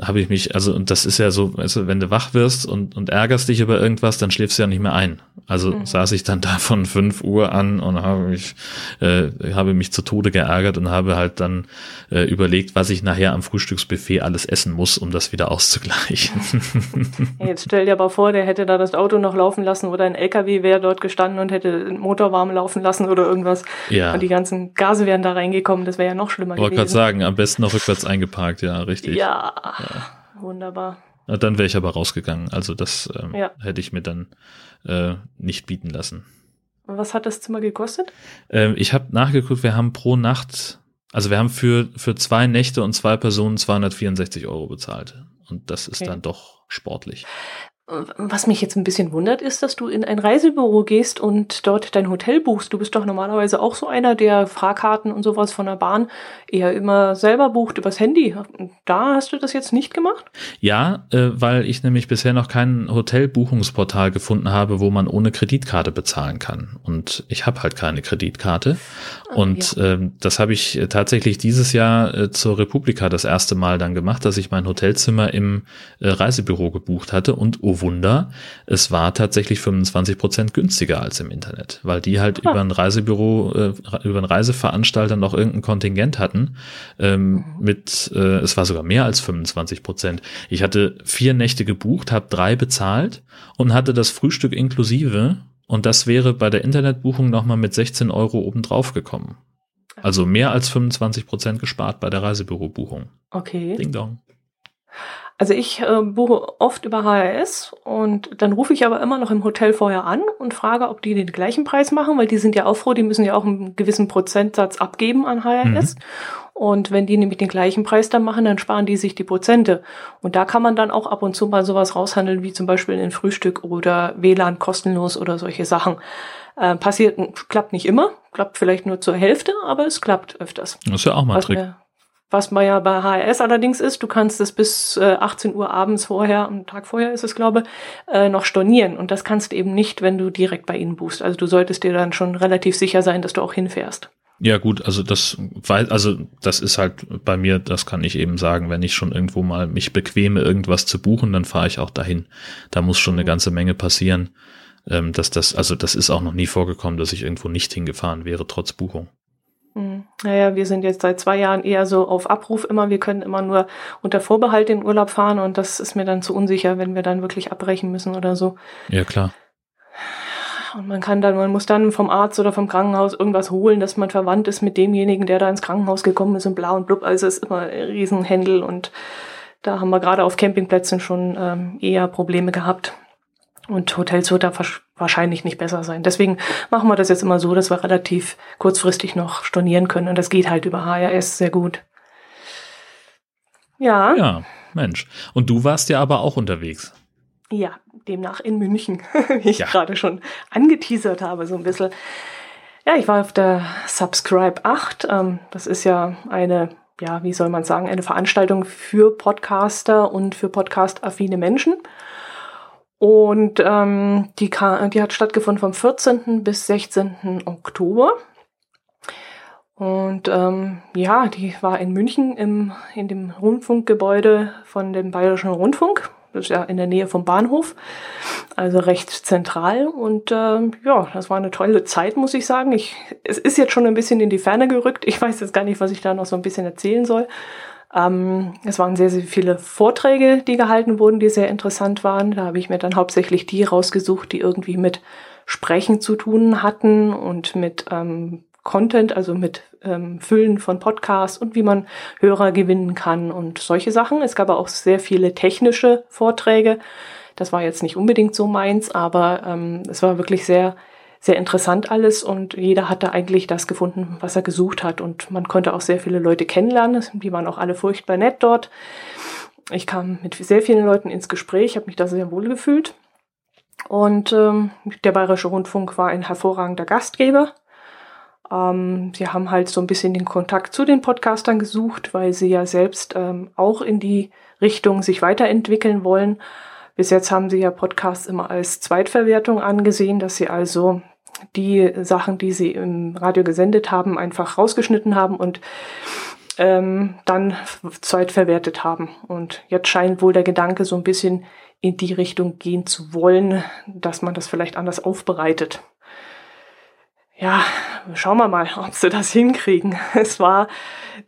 habe ich mich, also, und das ist ja so, du, wenn du wach wirst und, und ärgerst dich über irgendwas, dann schläfst du ja nicht mehr ein. Also mhm. saß ich dann da von fünf Uhr an und habe mich, äh, habe mich zu Tode geärgert und habe halt dann äh, überlegt, was ich nachher am Frühstücksbuffet alles essen muss, um das wieder auszugleichen. Jetzt stell dir aber vor, der hätte da das Auto noch laufen lassen oder ein LKW wäre dort gestanden und hätte den Motor warm laufen lassen oder irgendwas. Ja. Und die ganzen Gase wären da reingekommen, das wäre ja noch schlimmer Wollte gerade sagen, am besten noch rückwärts eingeparkt, ja, richtig. Ja, ja, wunderbar. Dann wäre ich aber rausgegangen. Also das ähm, ja. hätte ich mir dann äh, nicht bieten lassen. Was hat das Zimmer gekostet? Ähm, ich habe nachgeguckt, wir haben pro Nacht, also wir haben für, für zwei Nächte und zwei Personen 264 Euro bezahlt. Und das ist okay. dann doch sportlich. Was mich jetzt ein bisschen wundert, ist, dass du in ein Reisebüro gehst und dort dein Hotel buchst. Du bist doch normalerweise auch so einer, der Fahrkarten und sowas von der Bahn eher immer selber bucht übers Handy. Da hast du das jetzt nicht gemacht? Ja, äh, weil ich nämlich bisher noch kein Hotelbuchungsportal gefunden habe, wo man ohne Kreditkarte bezahlen kann. Und ich habe halt keine Kreditkarte. Ah, und ja. äh, das habe ich tatsächlich dieses Jahr äh, zur Republika das erste Mal dann gemacht, dass ich mein Hotelzimmer im äh, Reisebüro gebucht hatte und oh Wunder, es war tatsächlich 25 Prozent günstiger als im Internet, weil die halt ah. über ein Reisebüro, äh, über einen Reiseveranstalter noch irgendein Kontingent hatten ähm, mhm. mit, äh, es war sogar mehr als 25 Prozent. Ich hatte vier Nächte gebucht, habe drei bezahlt und hatte das Frühstück inklusive und das wäre bei der Internetbuchung nochmal mit 16 Euro obendrauf gekommen. Also mehr als 25 Prozent gespart bei der Reisebürobuchung. Okay. Ding dong. Also ich äh, buche oft über HRS und dann rufe ich aber immer noch im Hotel vorher an und frage, ob die den gleichen Preis machen, weil die sind ja auch froh, die müssen ja auch einen gewissen Prozentsatz abgeben an HRS. Mhm. Und wenn die nämlich den gleichen Preis dann machen, dann sparen die sich die Prozente. Und da kann man dann auch ab und zu mal sowas raushandeln, wie zum Beispiel ein Frühstück oder WLAN kostenlos oder solche Sachen. Äh, passiert, klappt nicht immer, klappt vielleicht nur zur Hälfte, aber es klappt öfters. Das ist ja auch mal ein Trick. Mir, was man ja bei HRS allerdings ist, du kannst es bis äh, 18 Uhr abends vorher, am Tag vorher ist es, glaube äh, noch stornieren. Und das kannst du eben nicht, wenn du direkt bei ihnen buchst. Also du solltest dir dann schon relativ sicher sein, dass du auch hinfährst. Ja, gut, also das also das ist halt bei mir, das kann ich eben sagen, wenn ich schon irgendwo mal mich bequeme, irgendwas zu buchen, dann fahre ich auch dahin. Da muss schon eine ganze Menge passieren. Ähm, dass das, also das ist auch noch nie vorgekommen, dass ich irgendwo nicht hingefahren wäre, trotz Buchung. Hm. Naja, wir sind jetzt seit zwei Jahren eher so auf Abruf immer. Wir können immer nur unter Vorbehalt in Urlaub fahren und das ist mir dann zu unsicher, wenn wir dann wirklich abbrechen müssen oder so. Ja, klar. Und man kann dann, man muss dann vom Arzt oder vom Krankenhaus irgendwas holen, dass man verwandt ist mit demjenigen, der da ins Krankenhaus gekommen ist und blau und blub. Also es ist immer ein Riesenhändel und da haben wir gerade auf Campingplätzen schon ähm, eher Probleme gehabt. Und Hotels wird da wahrscheinlich nicht besser sein. Deswegen machen wir das jetzt immer so, dass wir relativ kurzfristig noch stornieren können. Und das geht halt über HRS sehr gut. Ja. Ja, Mensch. Und du warst ja aber auch unterwegs. Ja, demnach in München, wie ich ja. gerade schon angeteasert habe, so ein bisschen. Ja, ich war auf der Subscribe 8. Ähm, das ist ja eine, ja, wie soll man sagen, eine Veranstaltung für Podcaster und für podcast-affine Menschen. Und ähm, die, die hat stattgefunden vom 14. bis 16. Oktober. Und ähm, ja, die war in München im, in dem Rundfunkgebäude von dem Bayerischen Rundfunk. Das ist ja in der Nähe vom Bahnhof, also recht zentral. Und äh, ja, das war eine tolle Zeit, muss ich sagen. Ich, es ist jetzt schon ein bisschen in die Ferne gerückt. Ich weiß jetzt gar nicht, was ich da noch so ein bisschen erzählen soll. Ähm, es waren sehr, sehr viele Vorträge, die gehalten wurden, die sehr interessant waren. Da habe ich mir dann hauptsächlich die rausgesucht, die irgendwie mit Sprechen zu tun hatten und mit ähm, Content, also mit ähm, Füllen von Podcasts und wie man Hörer gewinnen kann und solche Sachen. Es gab auch sehr viele technische Vorträge. Das war jetzt nicht unbedingt so meins, aber ähm, es war wirklich sehr sehr interessant alles und jeder hatte eigentlich das gefunden, was er gesucht hat. Und man konnte auch sehr viele Leute kennenlernen. Die waren auch alle furchtbar nett dort. Ich kam mit sehr vielen Leuten ins Gespräch, habe mich da sehr wohl gefühlt. Und ähm, der Bayerische Rundfunk war ein hervorragender Gastgeber. Ähm, sie haben halt so ein bisschen den Kontakt zu den Podcastern gesucht, weil sie ja selbst ähm, auch in die Richtung sich weiterentwickeln wollen. Bis jetzt haben sie ja Podcasts immer als Zweitverwertung angesehen, dass sie also die Sachen, die sie im Radio gesendet haben, einfach rausgeschnitten haben und ähm, dann zweitverwertet haben. Und jetzt scheint wohl der Gedanke so ein bisschen in die Richtung gehen zu wollen, dass man das vielleicht anders aufbereitet ja, schauen wir mal, ob sie das hinkriegen. Es war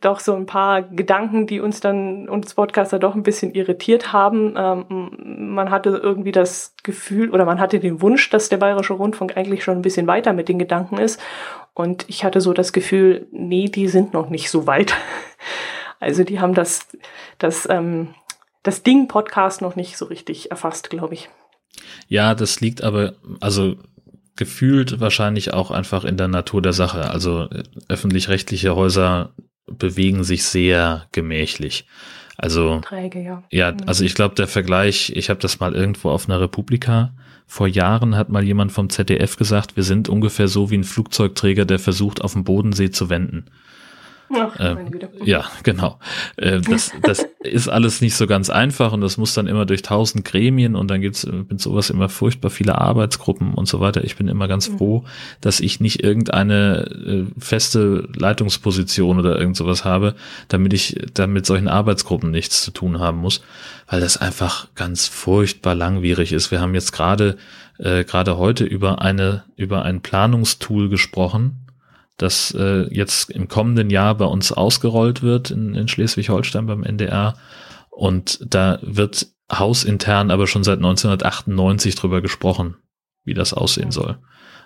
doch so ein paar Gedanken, die uns dann, uns Podcaster doch ein bisschen irritiert haben. Ähm, man hatte irgendwie das Gefühl oder man hatte den Wunsch, dass der Bayerische Rundfunk eigentlich schon ein bisschen weiter mit den Gedanken ist. Und ich hatte so das Gefühl, nee, die sind noch nicht so weit. Also die haben das, das, ähm, das Ding Podcast noch nicht so richtig erfasst, glaube ich. Ja, das liegt aber, also gefühlt wahrscheinlich auch einfach in der Natur der Sache. Also äh, öffentlich-rechtliche Häuser bewegen sich sehr gemächlich. Also Träge, ja. ja, mhm. also ich glaube, der Vergleich, ich habe das mal irgendwo auf einer Republika vor Jahren hat mal jemand vom ZDF gesagt, wir sind ungefähr so wie ein Flugzeugträger, der versucht, auf dem Bodensee zu wenden. Ach, äh, ja, genau. Äh, das, das ist alles nicht so ganz einfach und das muss dann immer durch tausend Gremien und dann gibt's mit sowas immer furchtbar viele Arbeitsgruppen und so weiter. Ich bin immer ganz mhm. froh, dass ich nicht irgendeine äh, feste Leitungsposition oder irgend sowas habe, damit ich dann mit solchen Arbeitsgruppen nichts zu tun haben muss, weil das einfach ganz furchtbar langwierig ist. Wir haben jetzt gerade äh, gerade heute über eine über ein Planungstool gesprochen, das äh, jetzt im kommenden Jahr bei uns ausgerollt wird in, in Schleswig-Holstein beim NDR. Und da wird hausintern aber schon seit 1998 drüber gesprochen, wie das aussehen soll.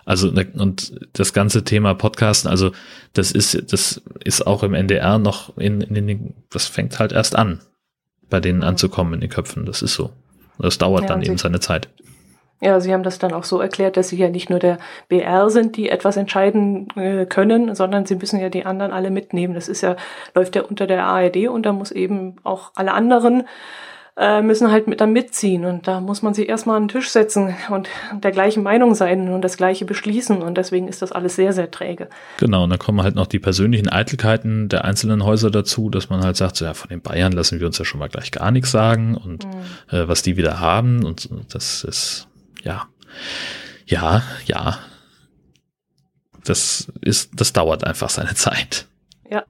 Also ne, und das ganze Thema Podcasten, also das ist das ist auch im NDR noch in, in den das fängt halt erst an, bei denen anzukommen in den Köpfen. Das ist so. Das dauert ja, dann eben seine Zeit. Ja, Sie haben das dann auch so erklärt, dass Sie ja nicht nur der BR sind, die etwas entscheiden äh, können, sondern Sie müssen ja die anderen alle mitnehmen. Das ist ja, läuft ja unter der ARD und da muss eben auch alle anderen äh, müssen halt mit dann mitziehen. Und da muss man sich erstmal an den Tisch setzen und der gleichen Meinung sein und das Gleiche beschließen. Und deswegen ist das alles sehr, sehr träge. Genau, und dann kommen halt noch die persönlichen Eitelkeiten der einzelnen Häuser dazu, dass man halt sagt, so, ja, von den Bayern lassen wir uns ja schon mal gleich gar nichts sagen und mhm. äh, was die wieder haben. Und das ist ja, ja, ja. Das ist, das dauert einfach seine Zeit. Ja.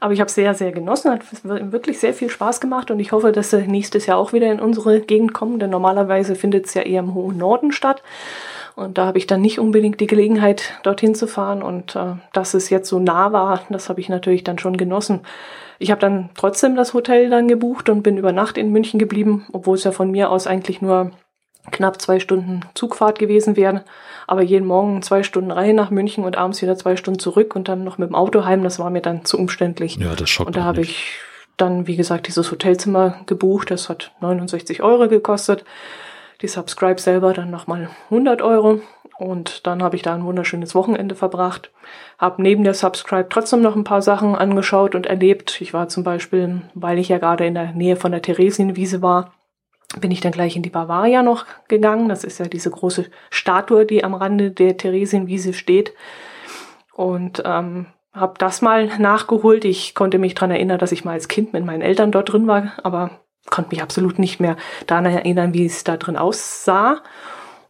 Aber ich habe sehr, sehr genossen, hat wirklich sehr viel Spaß gemacht und ich hoffe, dass sie nächstes Jahr auch wieder in unsere Gegend kommen, denn normalerweise findet es ja eher im hohen Norden statt. Und da habe ich dann nicht unbedingt die Gelegenheit, dorthin zu fahren. Und äh, dass es jetzt so nah war, das habe ich natürlich dann schon genossen. Ich habe dann trotzdem das Hotel dann gebucht und bin über Nacht in München geblieben, obwohl es ja von mir aus eigentlich nur knapp zwei Stunden Zugfahrt gewesen wären. Aber jeden Morgen zwei Stunden rein nach München und abends wieder zwei Stunden zurück und dann noch mit dem Auto heim, das war mir dann zu umständlich. Ja, das schockt Und da habe ich dann, wie gesagt, dieses Hotelzimmer gebucht. Das hat 69 Euro gekostet. Die Subscribe selber dann nochmal 100 Euro. Und dann habe ich da ein wunderschönes Wochenende verbracht. Habe neben der Subscribe trotzdem noch ein paar Sachen angeschaut und erlebt. Ich war zum Beispiel, weil ich ja gerade in der Nähe von der Theresienwiese war, bin ich dann gleich in die Bavaria noch gegangen. Das ist ja diese große Statue, die am Rande der Theresienwiese steht. Und ähm, habe das mal nachgeholt. Ich konnte mich dran erinnern, dass ich mal als Kind mit meinen Eltern dort drin war, aber konnte mich absolut nicht mehr daran erinnern, wie es da drin aussah.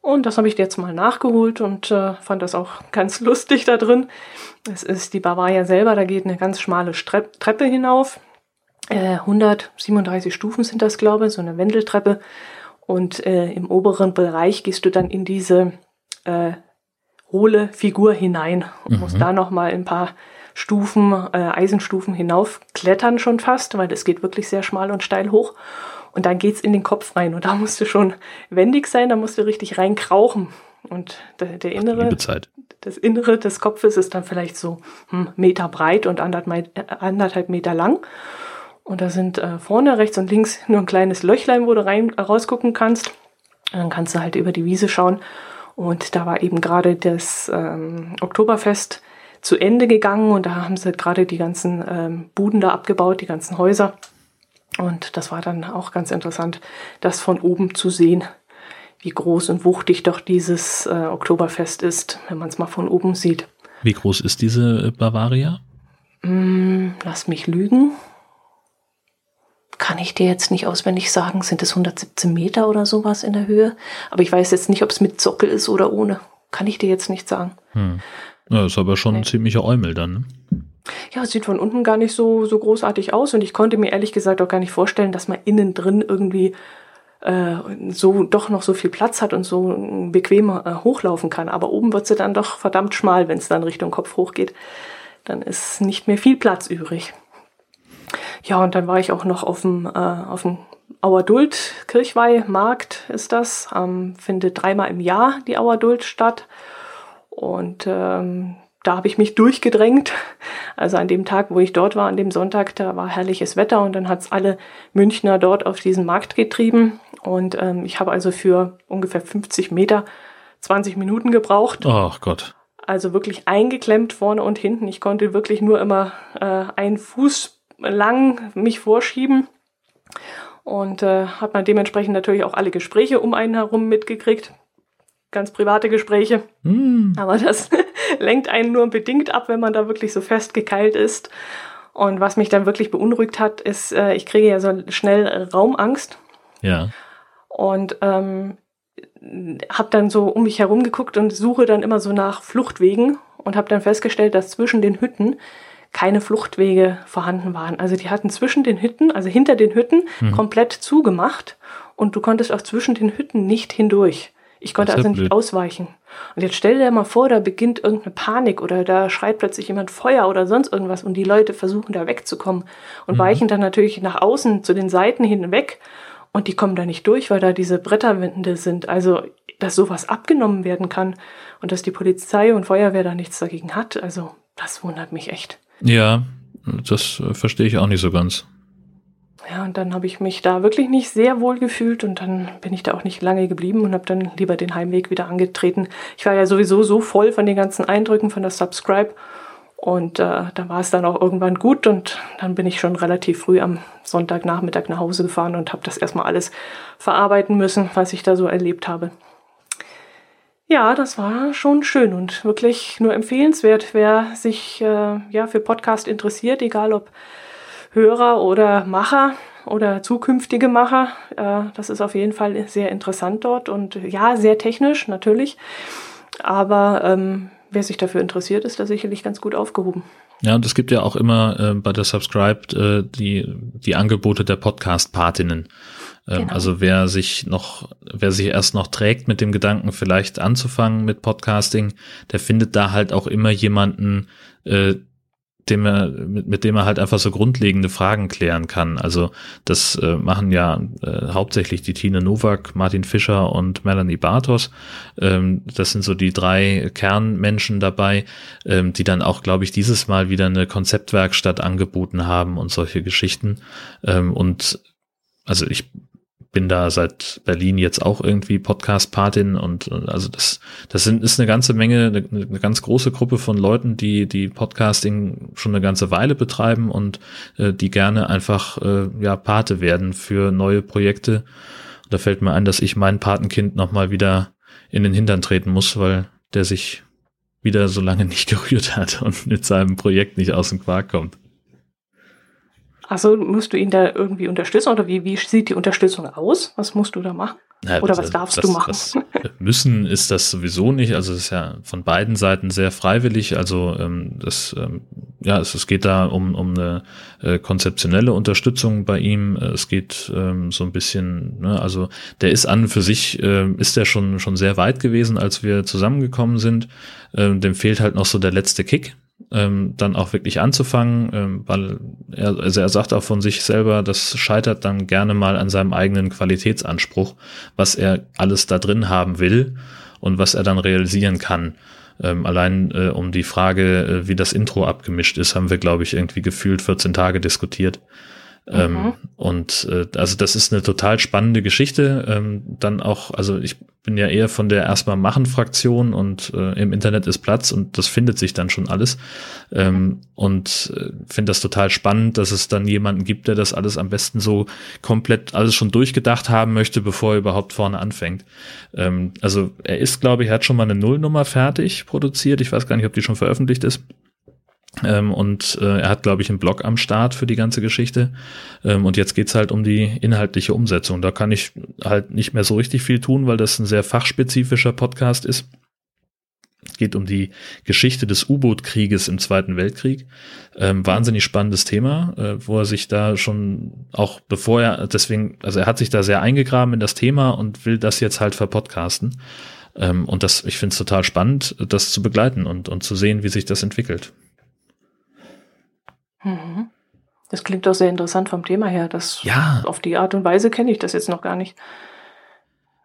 Und das habe ich jetzt mal nachgeholt und äh, fand das auch ganz lustig da drin. Es ist die Bavaria selber, da geht eine ganz schmale Treppe hinauf. Äh, 137 Stufen sind das, glaube ich, so eine Wendeltreppe. Und äh, im oberen Bereich gehst du dann in diese äh, hohle Figur hinein und mhm. musst da nochmal ein paar Stufen, äh, Eisenstufen hinaufklettern schon fast, weil es geht wirklich sehr schmal und steil hoch. Und dann geht's in den Kopf rein und da musst du schon wendig sein, da musst du richtig reinkrauchen. Und der, der innere, das Innere des Kopfes ist dann vielleicht so hm, Meter breit und anderthalb Meter lang. Und da sind äh, vorne, rechts und links nur ein kleines Löchlein, wo du rein äh, rausgucken kannst. Und dann kannst du halt über die Wiese schauen. Und da war eben gerade das ähm, Oktoberfest zu Ende gegangen und da haben sie gerade die ganzen ähm, Buden da abgebaut, die ganzen Häuser. Und das war dann auch ganz interessant, das von oben zu sehen, wie groß und wuchtig doch dieses äh, Oktoberfest ist, wenn man es mal von oben sieht. Wie groß ist diese äh, Bavaria? Mm, lass mich lügen kann ich dir jetzt nicht auswendig sagen. Sind es 117 Meter oder sowas in der Höhe? Aber ich weiß jetzt nicht, ob es mit Sockel ist oder ohne. Kann ich dir jetzt nicht sagen. Hm. Ja, ist aber schon nee. ein ziemlicher Eumel dann. Ne? Ja, es sieht von unten gar nicht so, so großartig aus und ich konnte mir ehrlich gesagt auch gar nicht vorstellen, dass man innen drin irgendwie äh, so doch noch so viel Platz hat und so bequemer äh, hochlaufen kann. Aber oben wird sie dann doch verdammt schmal, wenn es dann Richtung Kopf hochgeht. Dann ist nicht mehr viel Platz übrig. Ja, und dann war ich auch noch auf dem, äh, auf dem Auerduld, Kirchweihmarkt ist das. Ähm, findet dreimal im Jahr die Auerduld statt. Und ähm, da habe ich mich durchgedrängt. Also an dem Tag, wo ich dort war, an dem Sonntag, da war herrliches Wetter und dann hat's alle Münchner dort auf diesen Markt getrieben. Und ähm, ich habe also für ungefähr 50 Meter 20 Minuten gebraucht. Ach Gott. Also wirklich eingeklemmt vorne und hinten. Ich konnte wirklich nur immer äh, einen Fuß lang mich vorschieben und äh, hat man dementsprechend natürlich auch alle Gespräche um einen herum mitgekriegt. Ganz private Gespräche. Mm. Aber das lenkt einen nur bedingt ab, wenn man da wirklich so festgekeilt ist. Und was mich dann wirklich beunruhigt hat, ist, äh, ich kriege ja so schnell Raumangst. Ja. Und ähm, habe dann so um mich herum geguckt und suche dann immer so nach Fluchtwegen und habe dann festgestellt, dass zwischen den Hütten keine Fluchtwege vorhanden waren. Also die hatten zwischen den Hütten, also hinter den Hütten, mhm. komplett zugemacht und du konntest auch zwischen den Hütten nicht hindurch. Ich konnte also nicht blöd. ausweichen. Und jetzt stell dir mal vor, da beginnt irgendeine Panik oder da schreit plötzlich jemand Feuer oder sonst irgendwas und die Leute versuchen da wegzukommen und mhm. weichen dann natürlich nach außen zu den Seiten hinweg und die kommen da nicht durch, weil da diese Bretterwände sind. Also, dass sowas abgenommen werden kann und dass die Polizei und Feuerwehr da nichts dagegen hat, also das wundert mich echt. Ja, das äh, verstehe ich auch nicht so ganz. Ja, und dann habe ich mich da wirklich nicht sehr wohl gefühlt und dann bin ich da auch nicht lange geblieben und habe dann lieber den Heimweg wieder angetreten. Ich war ja sowieso so voll von den ganzen Eindrücken von der Subscribe und äh, da war es dann auch irgendwann gut und dann bin ich schon relativ früh am Sonntagnachmittag nach Hause gefahren und habe das erstmal alles verarbeiten müssen, was ich da so erlebt habe. Ja, das war schon schön und wirklich nur empfehlenswert, wer sich äh, ja für Podcast interessiert, egal ob Hörer oder Macher oder zukünftige Macher. Äh, das ist auf jeden Fall sehr interessant dort und ja, sehr technisch natürlich. Aber ähm, wer sich dafür interessiert, ist da sicherlich ganz gut aufgehoben. Ja, und es gibt ja auch immer äh, bei der Subscribed äh, die, die Angebote der Podcast-Patinnen. Ähm, genau. Also wer sich noch, wer sich erst noch trägt mit dem Gedanken, vielleicht anzufangen mit Podcasting, der findet da halt auch immer jemanden, äh, dem er, mit, mit dem er halt einfach so grundlegende Fragen klären kann. Also das äh, machen ja äh, hauptsächlich die Tine Nowak, Martin Fischer und Melanie Bartos. Ähm, das sind so die drei Kernmenschen dabei, ähm, die dann auch, glaube ich, dieses Mal wieder eine Konzeptwerkstatt angeboten haben und solche Geschichten. Ähm, und also ich bin da seit Berlin jetzt auch irgendwie Podcast-Patin und also das, das sind, ist eine ganze Menge, eine, eine, ganz große Gruppe von Leuten, die, die Podcasting schon eine ganze Weile betreiben und äh, die gerne einfach äh, ja Pate werden für neue Projekte. Und da fällt mir ein, dass ich mein Patenkind nochmal wieder in den Hintern treten muss, weil der sich wieder so lange nicht gerührt hat und mit seinem Projekt nicht aus dem Quark kommt. Also musst du ihn da irgendwie unterstützen oder wie, wie sieht die Unterstützung aus? Was musst du da machen? Ja, oder was darfst das, du machen? Das müssen ist das sowieso nicht. Also es ist ja von beiden Seiten sehr freiwillig. Also ähm, das, ähm, ja, es, es geht da um, um eine äh, konzeptionelle Unterstützung bei ihm. Es geht ähm, so ein bisschen, ne, also der ist an für sich, äh, ist der schon schon sehr weit gewesen, als wir zusammengekommen sind. Ähm, dem fehlt halt noch so der letzte Kick ähm, dann auch wirklich anzufangen, ähm, weil er, also er sagt auch von sich selber, das scheitert dann gerne mal an seinem eigenen Qualitätsanspruch, was er alles da drin haben will und was er dann realisieren kann. Ähm, allein äh, um die Frage, äh, wie das Intro abgemischt ist, haben wir, glaube ich, irgendwie gefühlt 14 Tage diskutiert. Ähm, mhm. und äh, also das ist eine total spannende Geschichte. Ähm, dann auch, also ich bin ja eher von der erstmal machen Fraktion und äh, im Internet ist Platz und das findet sich dann schon alles. Ähm, und äh, finde das total spannend, dass es dann jemanden gibt, der das alles am besten so komplett alles schon durchgedacht haben möchte, bevor er überhaupt vorne anfängt. Ähm, also er ist, glaube ich, hat schon mal eine Nullnummer fertig produziert. Ich weiß gar nicht, ob die schon veröffentlicht ist. Ähm, und äh, er hat, glaube ich, einen Blog am Start für die ganze Geschichte. Ähm, und jetzt geht's halt um die inhaltliche Umsetzung. Da kann ich halt nicht mehr so richtig viel tun, weil das ein sehr fachspezifischer Podcast ist. Es geht um die Geschichte des U-Boot-Krieges im Zweiten Weltkrieg. Ähm, wahnsinnig spannendes Thema, äh, wo er sich da schon auch bevor er, deswegen, also er hat sich da sehr eingegraben in das Thema und will das jetzt halt verpodcasten. Ähm, und das, ich finde es total spannend, das zu begleiten und, und zu sehen, wie sich das entwickelt. Mhm. Das klingt doch sehr interessant vom Thema her. Das ja. Auf die Art und Weise kenne ich das jetzt noch gar nicht.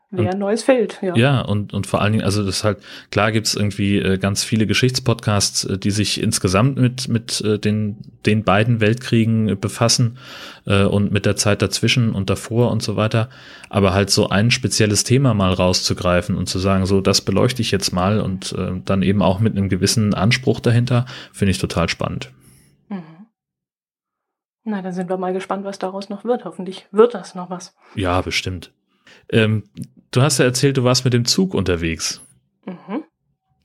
Wäre ein neues Feld, ja. Ja, und, und vor allen Dingen, also das halt, klar gibt's irgendwie äh, ganz viele Geschichtspodcasts, äh, die sich insgesamt mit, mit äh, den, den beiden Weltkriegen äh, befassen äh, und mit der Zeit dazwischen und davor und so weiter. Aber halt so ein spezielles Thema mal rauszugreifen und zu sagen, so, das beleuchte ich jetzt mal und äh, dann eben auch mit einem gewissen Anspruch dahinter, finde ich total spannend. Na, dann sind wir mal gespannt, was daraus noch wird. Hoffentlich wird das noch was. Ja, bestimmt. Ähm, du hast ja erzählt, du warst mit dem Zug unterwegs. Mhm.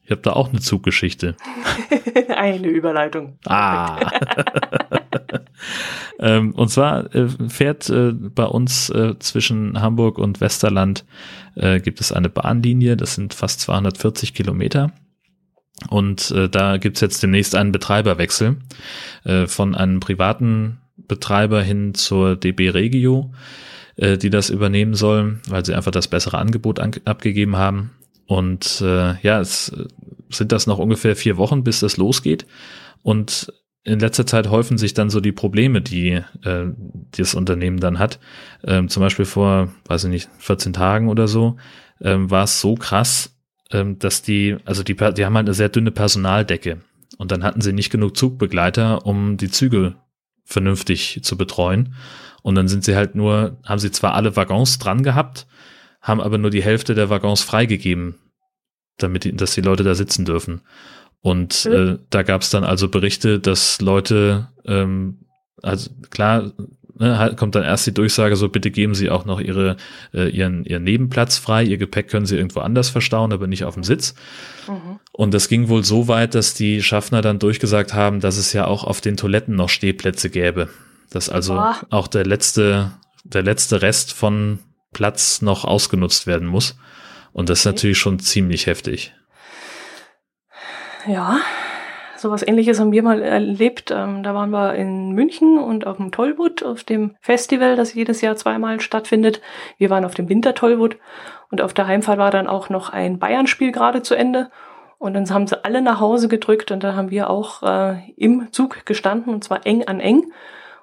Ich habe da auch eine Zuggeschichte. eine Überleitung. Ah. ähm, und zwar äh, fährt äh, bei uns äh, zwischen Hamburg und Westerland äh, gibt es eine Bahnlinie, das sind fast 240 Kilometer. Und äh, da gibt's jetzt demnächst einen Betreiberwechsel äh, von einem privaten Betreiber hin zur DB Regio, äh, die das übernehmen sollen, weil sie einfach das bessere Angebot an, abgegeben haben. Und äh, ja, es äh, sind das noch ungefähr vier Wochen, bis das losgeht. Und in letzter Zeit häufen sich dann so die Probleme, die, äh, das Unternehmen dann hat. Ähm, zum Beispiel vor, weiß ich nicht, 14 Tagen oder so, ähm, war es so krass, ähm, dass die, also die, die haben halt eine sehr dünne Personaldecke. Und dann hatten sie nicht genug Zugbegleiter, um die Züge vernünftig zu betreuen. Und dann sind sie halt nur, haben sie zwar alle Waggons dran gehabt, haben aber nur die Hälfte der Waggons freigegeben, damit die, dass die Leute da sitzen dürfen. Und mhm. äh, da gab es dann also Berichte, dass Leute, ähm, also klar, ne, halt kommt dann erst die Durchsage so, bitte geben Sie auch noch ihre, äh, ihren, ihren Nebenplatz frei, Ihr Gepäck können Sie irgendwo anders verstauen, aber nicht auf dem Sitz. Mhm. Und das ging wohl so weit, dass die Schaffner dann durchgesagt haben, dass es ja auch auf den Toiletten noch Stehplätze gäbe. Dass also Boah. auch der letzte, der letzte Rest von Platz noch ausgenutzt werden muss. Und das ist okay. natürlich schon ziemlich heftig. Ja, sowas ähnliches haben wir mal erlebt. Ähm, da waren wir in München und auf dem Tollwood, auf dem Festival, das jedes Jahr zweimal stattfindet. Wir waren auf dem Winter Tollwood und auf der Heimfahrt war dann auch noch ein Bayern-Spiel gerade zu Ende. Und dann haben sie alle nach Hause gedrückt und da haben wir auch äh, im Zug gestanden und zwar eng an eng.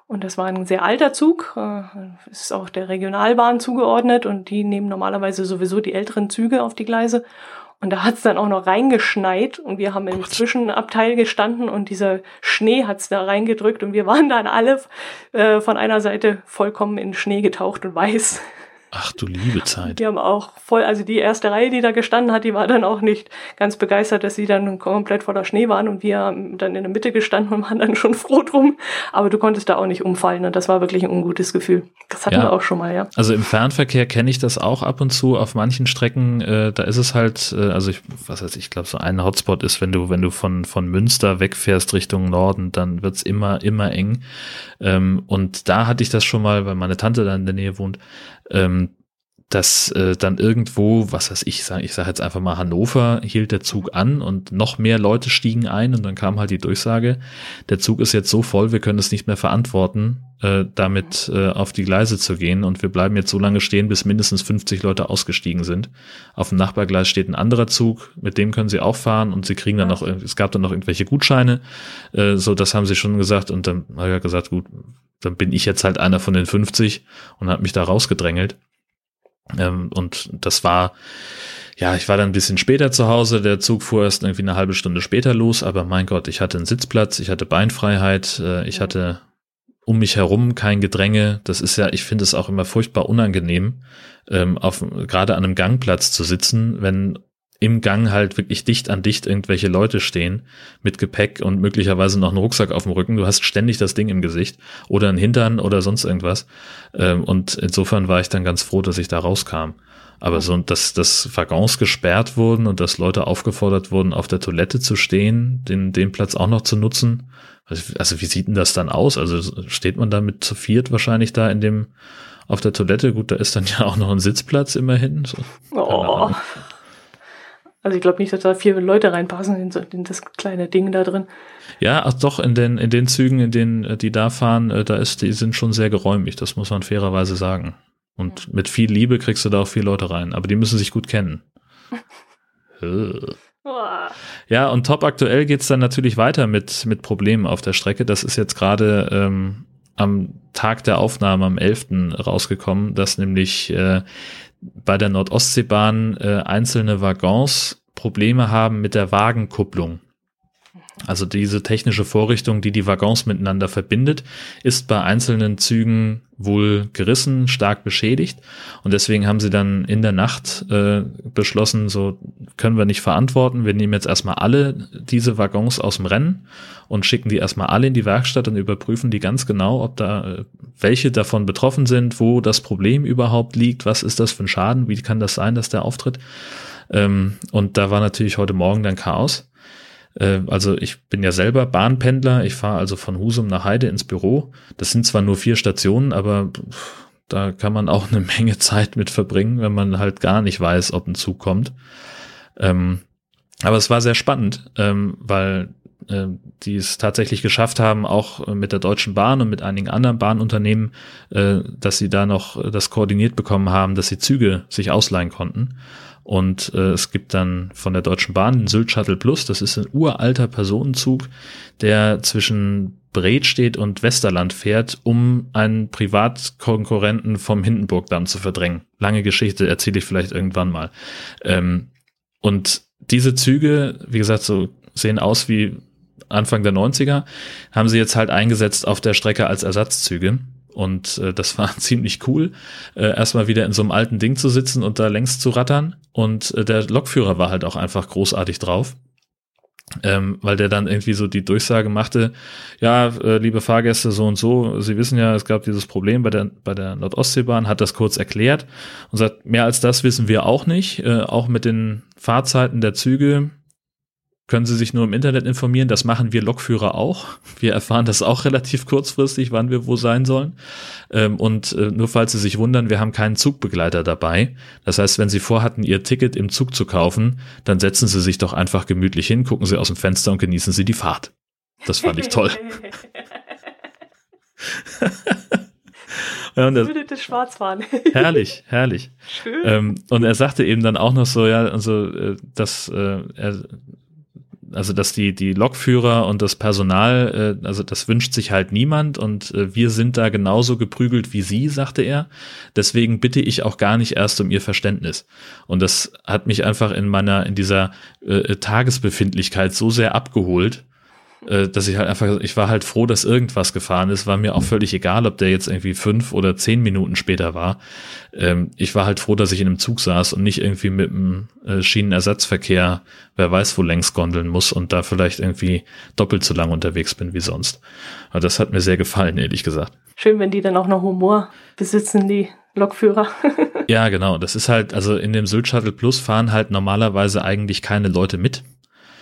Und das war ein sehr alter Zug, äh, ist auch der Regionalbahn zugeordnet und die nehmen normalerweise sowieso die älteren Züge auf die Gleise. Und da hat's dann auch noch reingeschneit und wir haben im Zwischenabteil gestanden und dieser Schnee hat's da reingedrückt und wir waren dann alle äh, von einer Seite vollkommen in Schnee getaucht und weiß. Ach du liebe Zeit. Die haben auch voll, also die erste Reihe, die da gestanden hat, die war dann auch nicht ganz begeistert, dass sie dann komplett voller Schnee waren und wir haben dann in der Mitte gestanden und waren dann schon froh drum. Aber du konntest da auch nicht umfallen und das war wirklich ein ungutes Gefühl. Das hatten ja. wir auch schon mal, ja. Also im Fernverkehr kenne ich das auch ab und zu. Auf manchen Strecken, äh, da ist es halt, äh, also ich, was heißt, ich glaube, so ein Hotspot ist, wenn du, wenn du von, von Münster wegfährst Richtung Norden, dann wird's immer, immer eng. Ähm, und da hatte ich das schon mal, weil meine Tante da in der Nähe wohnt, ähm, dass äh, dann irgendwo, was weiß ich, sag, ich sage jetzt einfach mal Hannover, hielt der Zug an und noch mehr Leute stiegen ein und dann kam halt die Durchsage, der Zug ist jetzt so voll, wir können es nicht mehr verantworten, äh, damit äh, auf die Gleise zu gehen und wir bleiben jetzt so lange stehen, bis mindestens 50 Leute ausgestiegen sind. Auf dem Nachbargleis steht ein anderer Zug, mit dem können sie auch fahren und sie kriegen dann noch, es gab dann noch irgendwelche Gutscheine, äh, so das haben sie schon gesagt und dann habe ich gesagt, gut, dann bin ich jetzt halt einer von den 50 und habe mich da rausgedrängelt. Ähm, und das war, ja, ich war dann ein bisschen später zu Hause. Der Zug fuhr erst irgendwie eine halbe Stunde später los, aber mein Gott, ich hatte einen Sitzplatz, ich hatte Beinfreiheit, äh, ich hatte um mich herum kein Gedränge. Das ist ja, ich finde es auch immer furchtbar unangenehm, ähm, auf, gerade an einem Gangplatz zu sitzen, wenn im Gang halt wirklich dicht an dicht irgendwelche Leute stehen mit Gepäck und möglicherweise noch einen Rucksack auf dem Rücken. Du hast ständig das Ding im Gesicht oder ein Hintern oder sonst irgendwas. Ähm, und insofern war ich dann ganz froh, dass ich da rauskam. Aber so, dass, dass Waggons gesperrt wurden und dass Leute aufgefordert wurden, auf der Toilette zu stehen, den, den Platz auch noch zu nutzen. Also, also wie sieht denn das dann aus? Also steht man da mit zu viert wahrscheinlich da in dem, auf der Toilette? Gut, da ist dann ja auch noch ein Sitzplatz immerhin. So, oh. Also ich glaube nicht, dass da vier Leute reinpassen in, so, in, das kleine Ding da drin. Ja, ach doch, in den, in den Zügen, in denen äh, die da fahren, äh, da ist, die sind schon sehr geräumig, das muss man fairerweise sagen. Und ja. mit viel Liebe kriegst du da auch vier Leute rein, aber die müssen sich gut kennen. ja, und top aktuell geht's dann natürlich weiter mit, mit Problemen auf der Strecke. Das ist jetzt gerade ähm, am Tag der Aufnahme, am 11. rausgekommen, dass nämlich äh, bei der Nordostseebahn äh, einzelne Waggons Probleme haben mit der Wagenkupplung. Also diese technische Vorrichtung, die die Waggons miteinander verbindet, ist bei einzelnen Zügen wohl gerissen, stark beschädigt. Und deswegen haben sie dann in der Nacht äh, beschlossen, so können wir nicht verantworten. Wir nehmen jetzt erstmal alle diese Waggons aus dem Rennen und schicken die erstmal alle in die Werkstatt und überprüfen die ganz genau, ob da äh, welche davon betroffen sind, wo das Problem überhaupt liegt, was ist das für ein Schaden, wie kann das sein, dass der auftritt. Ähm, und da war natürlich heute Morgen dann Chaos. Äh, also ich bin ja selber Bahnpendler, ich fahre also von Husum nach Heide ins Büro. Das sind zwar nur vier Stationen, aber da kann man auch eine Menge Zeit mit verbringen, wenn man halt gar nicht weiß, ob ein Zug kommt. Ähm, aber es war sehr spannend, ähm, weil äh, die es tatsächlich geschafft haben, auch mit der Deutschen Bahn und mit einigen anderen Bahnunternehmen, äh, dass sie da noch das koordiniert bekommen haben, dass sie Züge sich ausleihen konnten. Und äh, es gibt dann von der Deutschen Bahn den Sylt Shuttle Plus. Das ist ein uralter Personenzug, der zwischen Bredstedt und Westerland fährt, um einen Privatkonkurrenten vom Hindenburgdamm zu verdrängen. Lange Geschichte, erzähle ich vielleicht irgendwann mal. Ähm, und diese Züge, wie gesagt, so sehen aus wie Anfang der 90er, haben sie jetzt halt eingesetzt auf der Strecke als Ersatzzüge. Und äh, das war ziemlich cool, äh, erstmal wieder in so einem alten Ding zu sitzen und da längs zu rattern. Und äh, der Lokführer war halt auch einfach großartig drauf. Ähm, weil der dann irgendwie so die Durchsage machte, ja, äh, liebe Fahrgäste, so und so, Sie wissen ja, es gab dieses Problem bei der, bei der Nordostseebahn, hat das kurz erklärt und sagt, mehr als das wissen wir auch nicht, äh, auch mit den Fahrzeiten der Züge, können Sie sich nur im Internet informieren. Das machen wir Lokführer auch. Wir erfahren das auch relativ kurzfristig, wann wir wo sein sollen. Ähm, und äh, nur falls Sie sich wundern, wir haben keinen Zugbegleiter dabei. Das heißt, wenn Sie vorhatten, Ihr Ticket im Zug zu kaufen, dann setzen Sie sich doch einfach gemütlich hin, gucken Sie aus dem Fenster und genießen Sie die Fahrt. Das fand ich toll. Ja, und das, das Schwarzfahren. herrlich, herrlich. Schön. Ähm, und er sagte eben dann auch noch so, ja, also, äh, dass äh, er also dass die die Lokführer und das Personal, äh, also das wünscht sich halt niemand und äh, wir sind da genauso geprügelt wie Sie, sagte er. Deswegen bitte ich auch gar nicht erst um Ihr Verständnis. Und das hat mich einfach in meiner in dieser äh, Tagesbefindlichkeit so sehr abgeholt, äh, dass ich halt einfach, ich war halt froh, dass irgendwas gefahren ist, war mir auch völlig egal, ob der jetzt irgendwie fünf oder zehn Minuten später war. Ähm, ich war halt froh, dass ich in einem Zug saß und nicht irgendwie mit dem äh, Schienenersatzverkehr, wer weiß wo längs gondeln muss und da vielleicht irgendwie doppelt so lang unterwegs bin wie sonst. Aber das hat mir sehr gefallen, ehrlich gesagt. Schön, wenn die dann auch noch Humor besitzen, die Lokführer. ja, genau. Das ist halt, also in dem Sylt Shuttle Plus fahren halt normalerweise eigentlich keine Leute mit.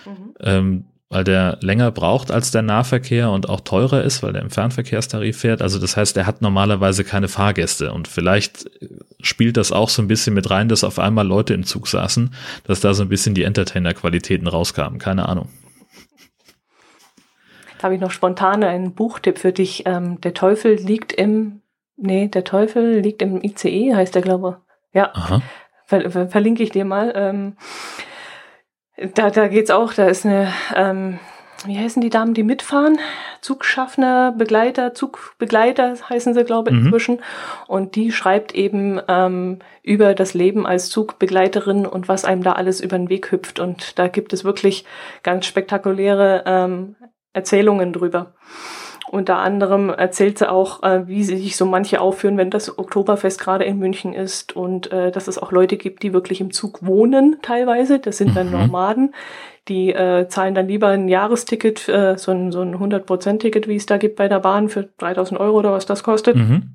Mhm. Ähm, weil der länger braucht als der Nahverkehr und auch teurer ist, weil der im Fernverkehrstarif fährt. Also das heißt, er hat normalerweise keine Fahrgäste und vielleicht spielt das auch so ein bisschen mit rein, dass auf einmal Leute im Zug saßen, dass da so ein bisschen die Entertainer-Qualitäten rauskamen. Keine Ahnung. Da habe ich noch spontan einen Buchtipp für dich. Ähm, der Teufel liegt im, nee, der Teufel liegt im ICE, heißt der, glaube ich. Ja. Ver ver verlinke ich dir mal. Ähm, da, da geht's auch, da ist eine, ähm, wie heißen die Damen, die mitfahren? Zugschaffner, Begleiter, Zugbegleiter heißen sie, glaube ich, mhm. inzwischen. Und die schreibt eben ähm, über das Leben als Zugbegleiterin und was einem da alles über den Weg hüpft. Und da gibt es wirklich ganz spektakuläre ähm, Erzählungen drüber. Unter anderem erzählt sie auch, äh, wie sie sich so manche aufführen, wenn das Oktoberfest gerade in München ist und äh, dass es auch Leute gibt, die wirklich im Zug wohnen teilweise. Das sind dann mhm. Nomaden. Die äh, zahlen dann lieber ein Jahresticket, äh, so ein, so ein 100%-Ticket, wie es da gibt bei der Bahn für 3000 Euro oder was das kostet. Mhm.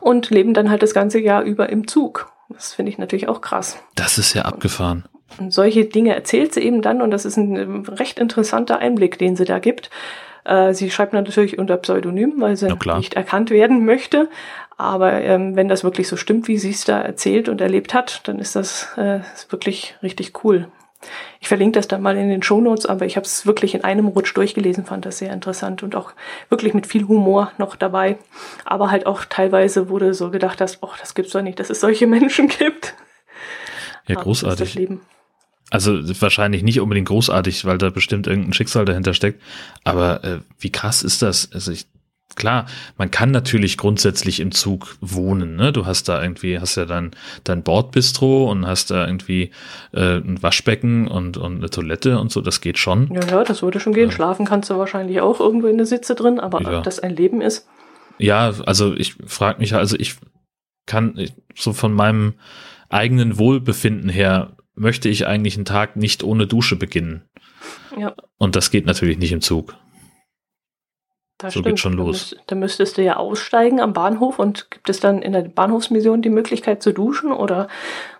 Und leben dann halt das ganze Jahr über im Zug. Das finde ich natürlich auch krass. Das ist ja abgefahren. Und solche Dinge erzählt sie eben dann und das ist ein recht interessanter Einblick, den sie da gibt. Äh, sie schreibt natürlich unter Pseudonym, weil sie nicht erkannt werden möchte. Aber ähm, wenn das wirklich so stimmt, wie sie es da erzählt und erlebt hat, dann ist das äh, ist wirklich richtig cool. Ich verlinke das dann mal in den Shownotes, aber ich habe es wirklich in einem Rutsch durchgelesen, fand das sehr interessant und auch wirklich mit viel Humor noch dabei. Aber halt auch teilweise wurde so gedacht, dass, oh, das gibt's doch nicht, dass es solche Menschen gibt. Ja, großartig. Also wahrscheinlich nicht unbedingt großartig, weil da bestimmt irgendein Schicksal dahinter steckt. Aber äh, wie krass ist das? Also ich, klar, man kann natürlich grundsätzlich im Zug wohnen. Ne? Du hast da irgendwie, hast ja dein, dein Bordbistro und hast da irgendwie äh, ein Waschbecken und, und eine Toilette und so. Das geht schon. Ja, ja, das würde schon gehen. Schlafen kannst du wahrscheinlich auch irgendwo in der Sitze drin, aber ja. ob das ein Leben ist. Ja, also ich frage mich, also ich kann so von meinem eigenen Wohlbefinden her möchte ich eigentlich einen Tag nicht ohne Dusche beginnen. Ja. Und das geht natürlich nicht im Zug. Das so stimmt. geht schon los. Da, müsstest du ja aussteigen am Bahnhof und gibt es dann in der Bahnhofsmission die Möglichkeit zu duschen oder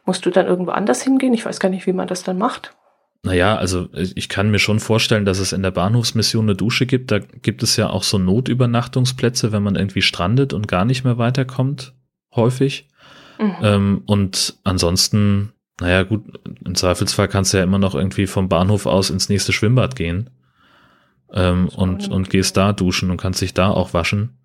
musst du dann irgendwo anders hingehen? Ich weiß gar nicht, wie man das dann macht. Naja, also ich kann mir schon vorstellen, dass es in der Bahnhofsmission eine Dusche gibt. Da gibt es ja auch so Notübernachtungsplätze, wenn man irgendwie strandet und gar nicht mehr weiterkommt, häufig. Mhm. Ähm, und ansonsten naja, gut, im Zweifelsfall kannst du ja immer noch irgendwie vom Bahnhof aus ins nächste Schwimmbad gehen ähm, und, und gehst da duschen und kannst dich da auch waschen.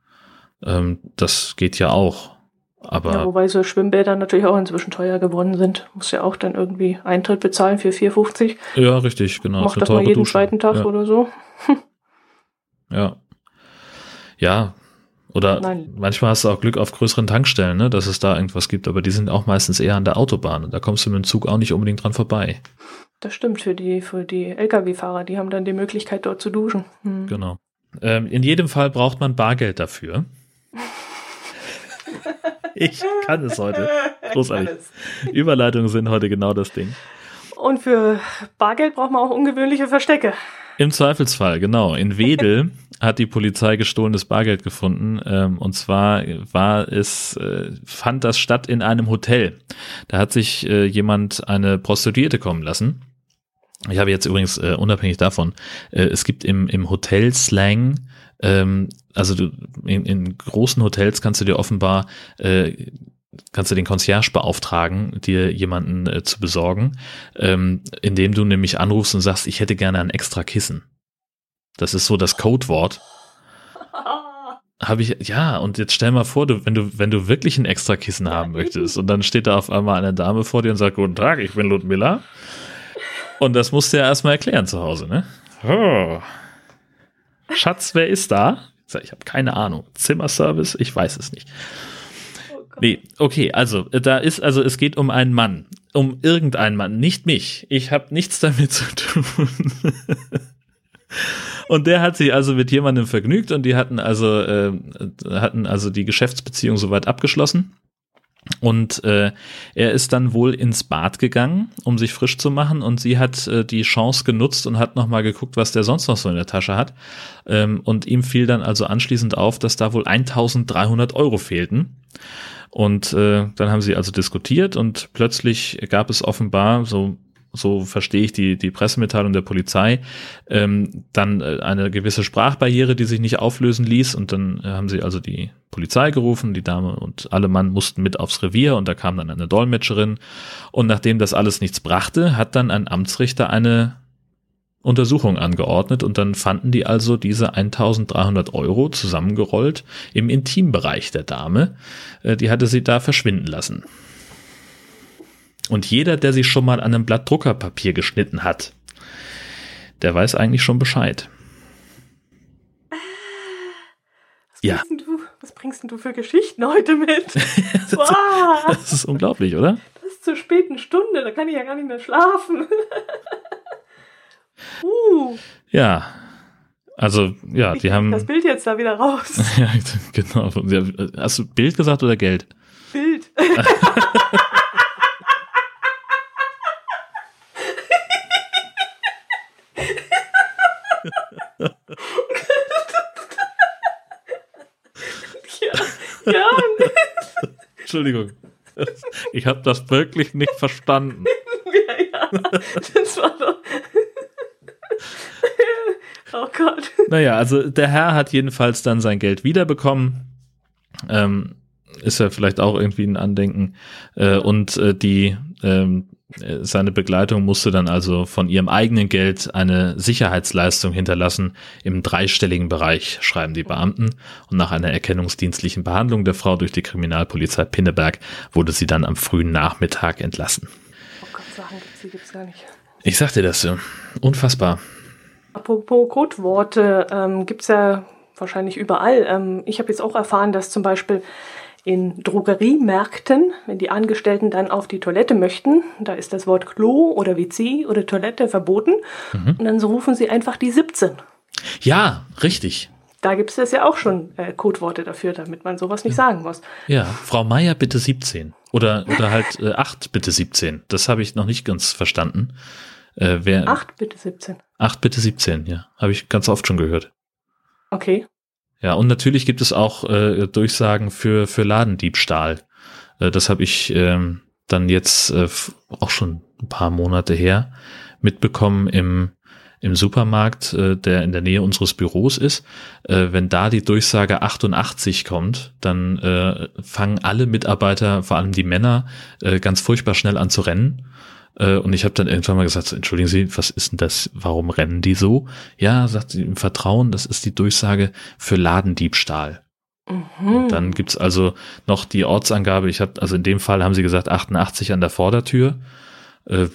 Ähm, das geht ja auch. Aber ja, wobei so Schwimmbäder natürlich auch inzwischen teuer geworden sind. Muss ja auch dann irgendwie Eintritt bezahlen für 4,50. Ja, richtig, genau. Macht das mal jeden Dusche. zweiten Tag ja. oder so. ja. Ja, oder Nein. manchmal hast du auch Glück auf größeren Tankstellen, ne, dass es da irgendwas gibt, aber die sind auch meistens eher an der Autobahn und da kommst du mit dem Zug auch nicht unbedingt dran vorbei. Das stimmt für die, für die Lkw-Fahrer, die haben dann die Möglichkeit, dort zu duschen. Hm. Genau. Ähm, in jedem Fall braucht man Bargeld dafür. ich kann es heute. Großartig. Überleitungen sind heute genau das Ding. Und für Bargeld braucht man auch ungewöhnliche Verstecke. Im Zweifelsfall, genau. In Wedel hat die Polizei gestohlenes Bargeld gefunden. Ähm, und zwar war es, äh, fand das statt in einem Hotel. Da hat sich äh, jemand eine Prostituierte kommen lassen. Ich habe jetzt übrigens, äh, unabhängig davon, äh, es gibt im, im Hotel-Slang, ähm, also du, in, in großen Hotels kannst du dir offenbar äh, kannst du den Concierge beauftragen, dir jemanden äh, zu besorgen, ähm, indem du nämlich anrufst und sagst, ich hätte gerne ein extra Kissen. Das ist so das Codewort. Habe ich, ja, und jetzt stell mal vor, du, wenn du, wenn du wirklich ein extra Kissen haben möchtest und dann steht da auf einmal eine Dame vor dir und sagt, guten Tag, ich bin Ludmilla. Und das musst du ja erstmal erklären zu Hause, ne? Oh. Schatz, wer ist da? Ich habe keine Ahnung. Zimmerservice? Ich weiß es nicht. Nee, okay, also da ist, also es geht um einen Mann. Um irgendeinen Mann, nicht mich. Ich habe nichts damit zu tun. Und der hat sich also mit jemandem vergnügt und die hatten also, äh, hatten also die Geschäftsbeziehung soweit abgeschlossen. Und äh, er ist dann wohl ins Bad gegangen, um sich frisch zu machen. Und sie hat äh, die Chance genutzt und hat nochmal geguckt, was der sonst noch so in der Tasche hat. Ähm, und ihm fiel dann also anschließend auf, dass da wohl 1300 Euro fehlten. Und äh, dann haben sie also diskutiert und plötzlich gab es offenbar so so verstehe ich die, die Pressemitteilung der Polizei, ähm, dann äh, eine gewisse Sprachbarriere, die sich nicht auflösen ließ. Und dann äh, haben sie also die Polizei gerufen, die Dame und alle Mann mussten mit aufs Revier und da kam dann eine Dolmetscherin. Und nachdem das alles nichts brachte, hat dann ein Amtsrichter eine Untersuchung angeordnet und dann fanden die also diese 1300 Euro zusammengerollt im Intimbereich der Dame. Äh, die hatte sie da verschwinden lassen. Und jeder, der sich schon mal an einem Blatt Druckerpapier geschnitten hat, der weiß eigentlich schon Bescheid. Was ja. Bringst du, was bringst du für Geschichten heute mit? das, wow. das ist unglaublich, oder? Das ist zur späten Stunde, da kann ich ja gar nicht mehr schlafen. uh. Ja, also, ja, ich die haben. Das Bild jetzt da wieder raus. ja, genau. Hast du Bild gesagt oder Geld? Bild. ja. Entschuldigung. Ich habe das wirklich nicht verstanden. ja, ja. Das war doch. oh Gott. Naja, also der Herr hat jedenfalls dann sein Geld wiederbekommen. Ähm, ist ja vielleicht auch irgendwie ein Andenken. Äh, und äh, die ähm, seine Begleitung musste dann also von ihrem eigenen Geld eine Sicherheitsleistung hinterlassen im dreistelligen Bereich, schreiben die Beamten. Und nach einer erkennungsdienstlichen Behandlung der Frau durch die Kriminalpolizei Pinneberg wurde sie dann am frühen Nachmittag entlassen. Oh Gott, Sachen gibt's, die gibt's gar nicht. Ich sagte das so. Unfassbar. Apropos Codeworte, ähm, gibt's ja wahrscheinlich überall. Ähm, ich habe jetzt auch erfahren, dass zum Beispiel in Drogeriemärkten, wenn die Angestellten dann auf die Toilette möchten, da ist das Wort Klo oder WC oder Toilette verboten mhm. und dann rufen sie einfach die 17. Ja, richtig. Da gibt es ja auch schon äh, Codeworte dafür, damit man sowas nicht sagen muss. Ja, Frau Meier bitte 17. Oder, oder halt äh, 8 bitte 17. Das habe ich noch nicht ganz verstanden. Äh, wer, 8 bitte 17. 8 bitte 17, ja. Habe ich ganz oft schon gehört. Okay. Ja, und natürlich gibt es auch äh, Durchsagen für, für Ladendiebstahl. Äh, das habe ich ähm, dann jetzt äh, auch schon ein paar Monate her mitbekommen im, im Supermarkt, äh, der in der Nähe unseres Büros ist. Äh, wenn da die Durchsage 88 kommt, dann äh, fangen alle Mitarbeiter, vor allem die Männer, äh, ganz furchtbar schnell an zu rennen äh, und ich habe dann irgendwann mal gesagt, entschuldigen Sie, was ist denn das? Warum rennen die so? Ja, sagt sie im Vertrauen, das ist die Durchsage für Ladendiebstahl. Mhm. Und dann gibt's also noch die Ortsangabe, ich habe, also in dem Fall haben sie gesagt 88 an der Vordertür. Äh,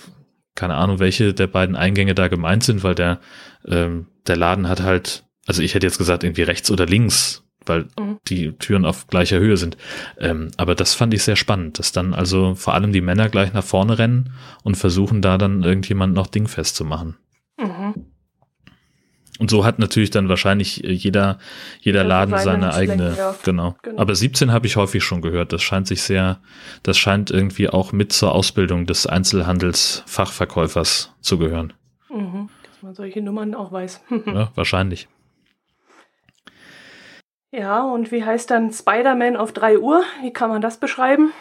keine Ahnung, welche der beiden Eingänge da gemeint sind, weil der, ähm, der Laden hat halt, also ich hätte jetzt gesagt, irgendwie rechts oder links weil mhm. die Türen auf gleicher Höhe sind. Ähm, aber das fand ich sehr spannend, dass dann also vor allem die Männer gleich nach vorne rennen und versuchen da dann irgendjemand noch dingfest zu machen. Mhm. Und so hat natürlich dann wahrscheinlich äh, jeder, jeder ja, Laden seine eigene, ja. genau. genau. Aber 17 habe ich häufig schon gehört. Das scheint sich sehr, das scheint irgendwie auch mit zur Ausbildung des Einzelhandelsfachverkäufers zu gehören. Mhm. Dass man solche Nummern auch weiß. ja, wahrscheinlich. Ja, und wie heißt dann Spider-Man auf 3 Uhr? Wie kann man das beschreiben?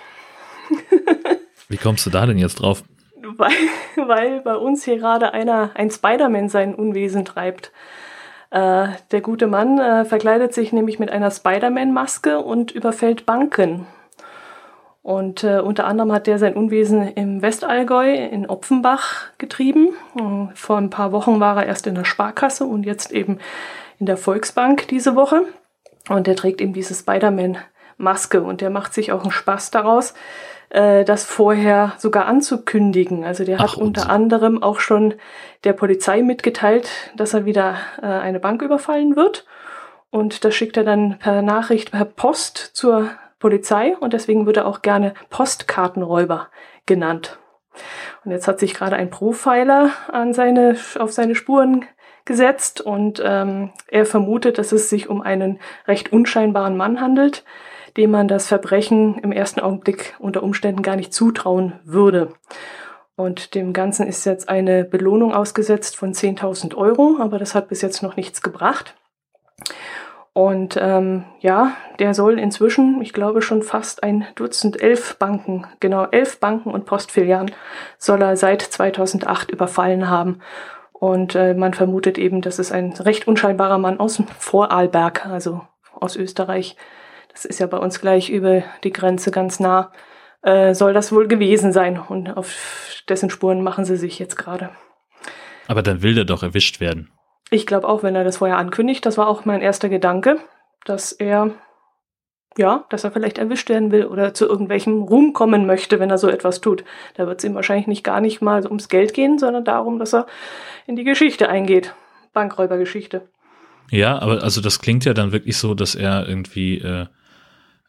wie kommst du da denn jetzt drauf? Weil, weil bei uns hier gerade einer, ein Spider-Man sein Unwesen treibt. Äh, der gute Mann äh, verkleidet sich nämlich mit einer Spider-Man-Maske und überfällt Banken. Und äh, unter anderem hat der sein Unwesen im Westallgäu in Opfenbach getrieben. Vor ein paar Wochen war er erst in der Sparkasse und jetzt eben in der Volksbank diese Woche. Und der trägt eben diese Spider-Man-Maske und der macht sich auch einen Spaß daraus, äh, das vorher sogar anzukündigen. Also der hat Ach, unter anderem auch schon der Polizei mitgeteilt, dass er wieder äh, eine Bank überfallen wird. Und das schickt er dann per Nachricht, per Post zur Polizei und deswegen wird er auch gerne Postkartenräuber genannt. Und jetzt hat sich gerade ein Profiler an seine, auf seine Spuren gesetzt und ähm, er vermutet, dass es sich um einen recht unscheinbaren Mann handelt, dem man das Verbrechen im ersten Augenblick unter Umständen gar nicht zutrauen würde. Und dem Ganzen ist jetzt eine Belohnung ausgesetzt von 10.000 Euro, aber das hat bis jetzt noch nichts gebracht. Und ähm, ja, der soll inzwischen, ich glaube schon fast ein Dutzend, elf Banken, genau elf Banken und Postfilialen soll er seit 2008 überfallen haben. Und äh, man vermutet eben, dass es ein recht unscheinbarer Mann aus Vorarlberg, also aus Österreich, das ist ja bei uns gleich über die Grenze ganz nah, äh, soll das wohl gewesen sein. Und auf dessen Spuren machen sie sich jetzt gerade. Aber dann will der doch erwischt werden. Ich glaube auch, wenn er das vorher ankündigt, das war auch mein erster Gedanke, dass er, ja, dass er vielleicht erwischt werden will oder zu irgendwelchem Ruhm kommen möchte, wenn er so etwas tut. Da wird es ihm wahrscheinlich nicht gar nicht mal ums Geld gehen, sondern darum, dass er in die Geschichte eingeht. Bankräubergeschichte. Ja, aber also das klingt ja dann wirklich so, dass er irgendwie, äh,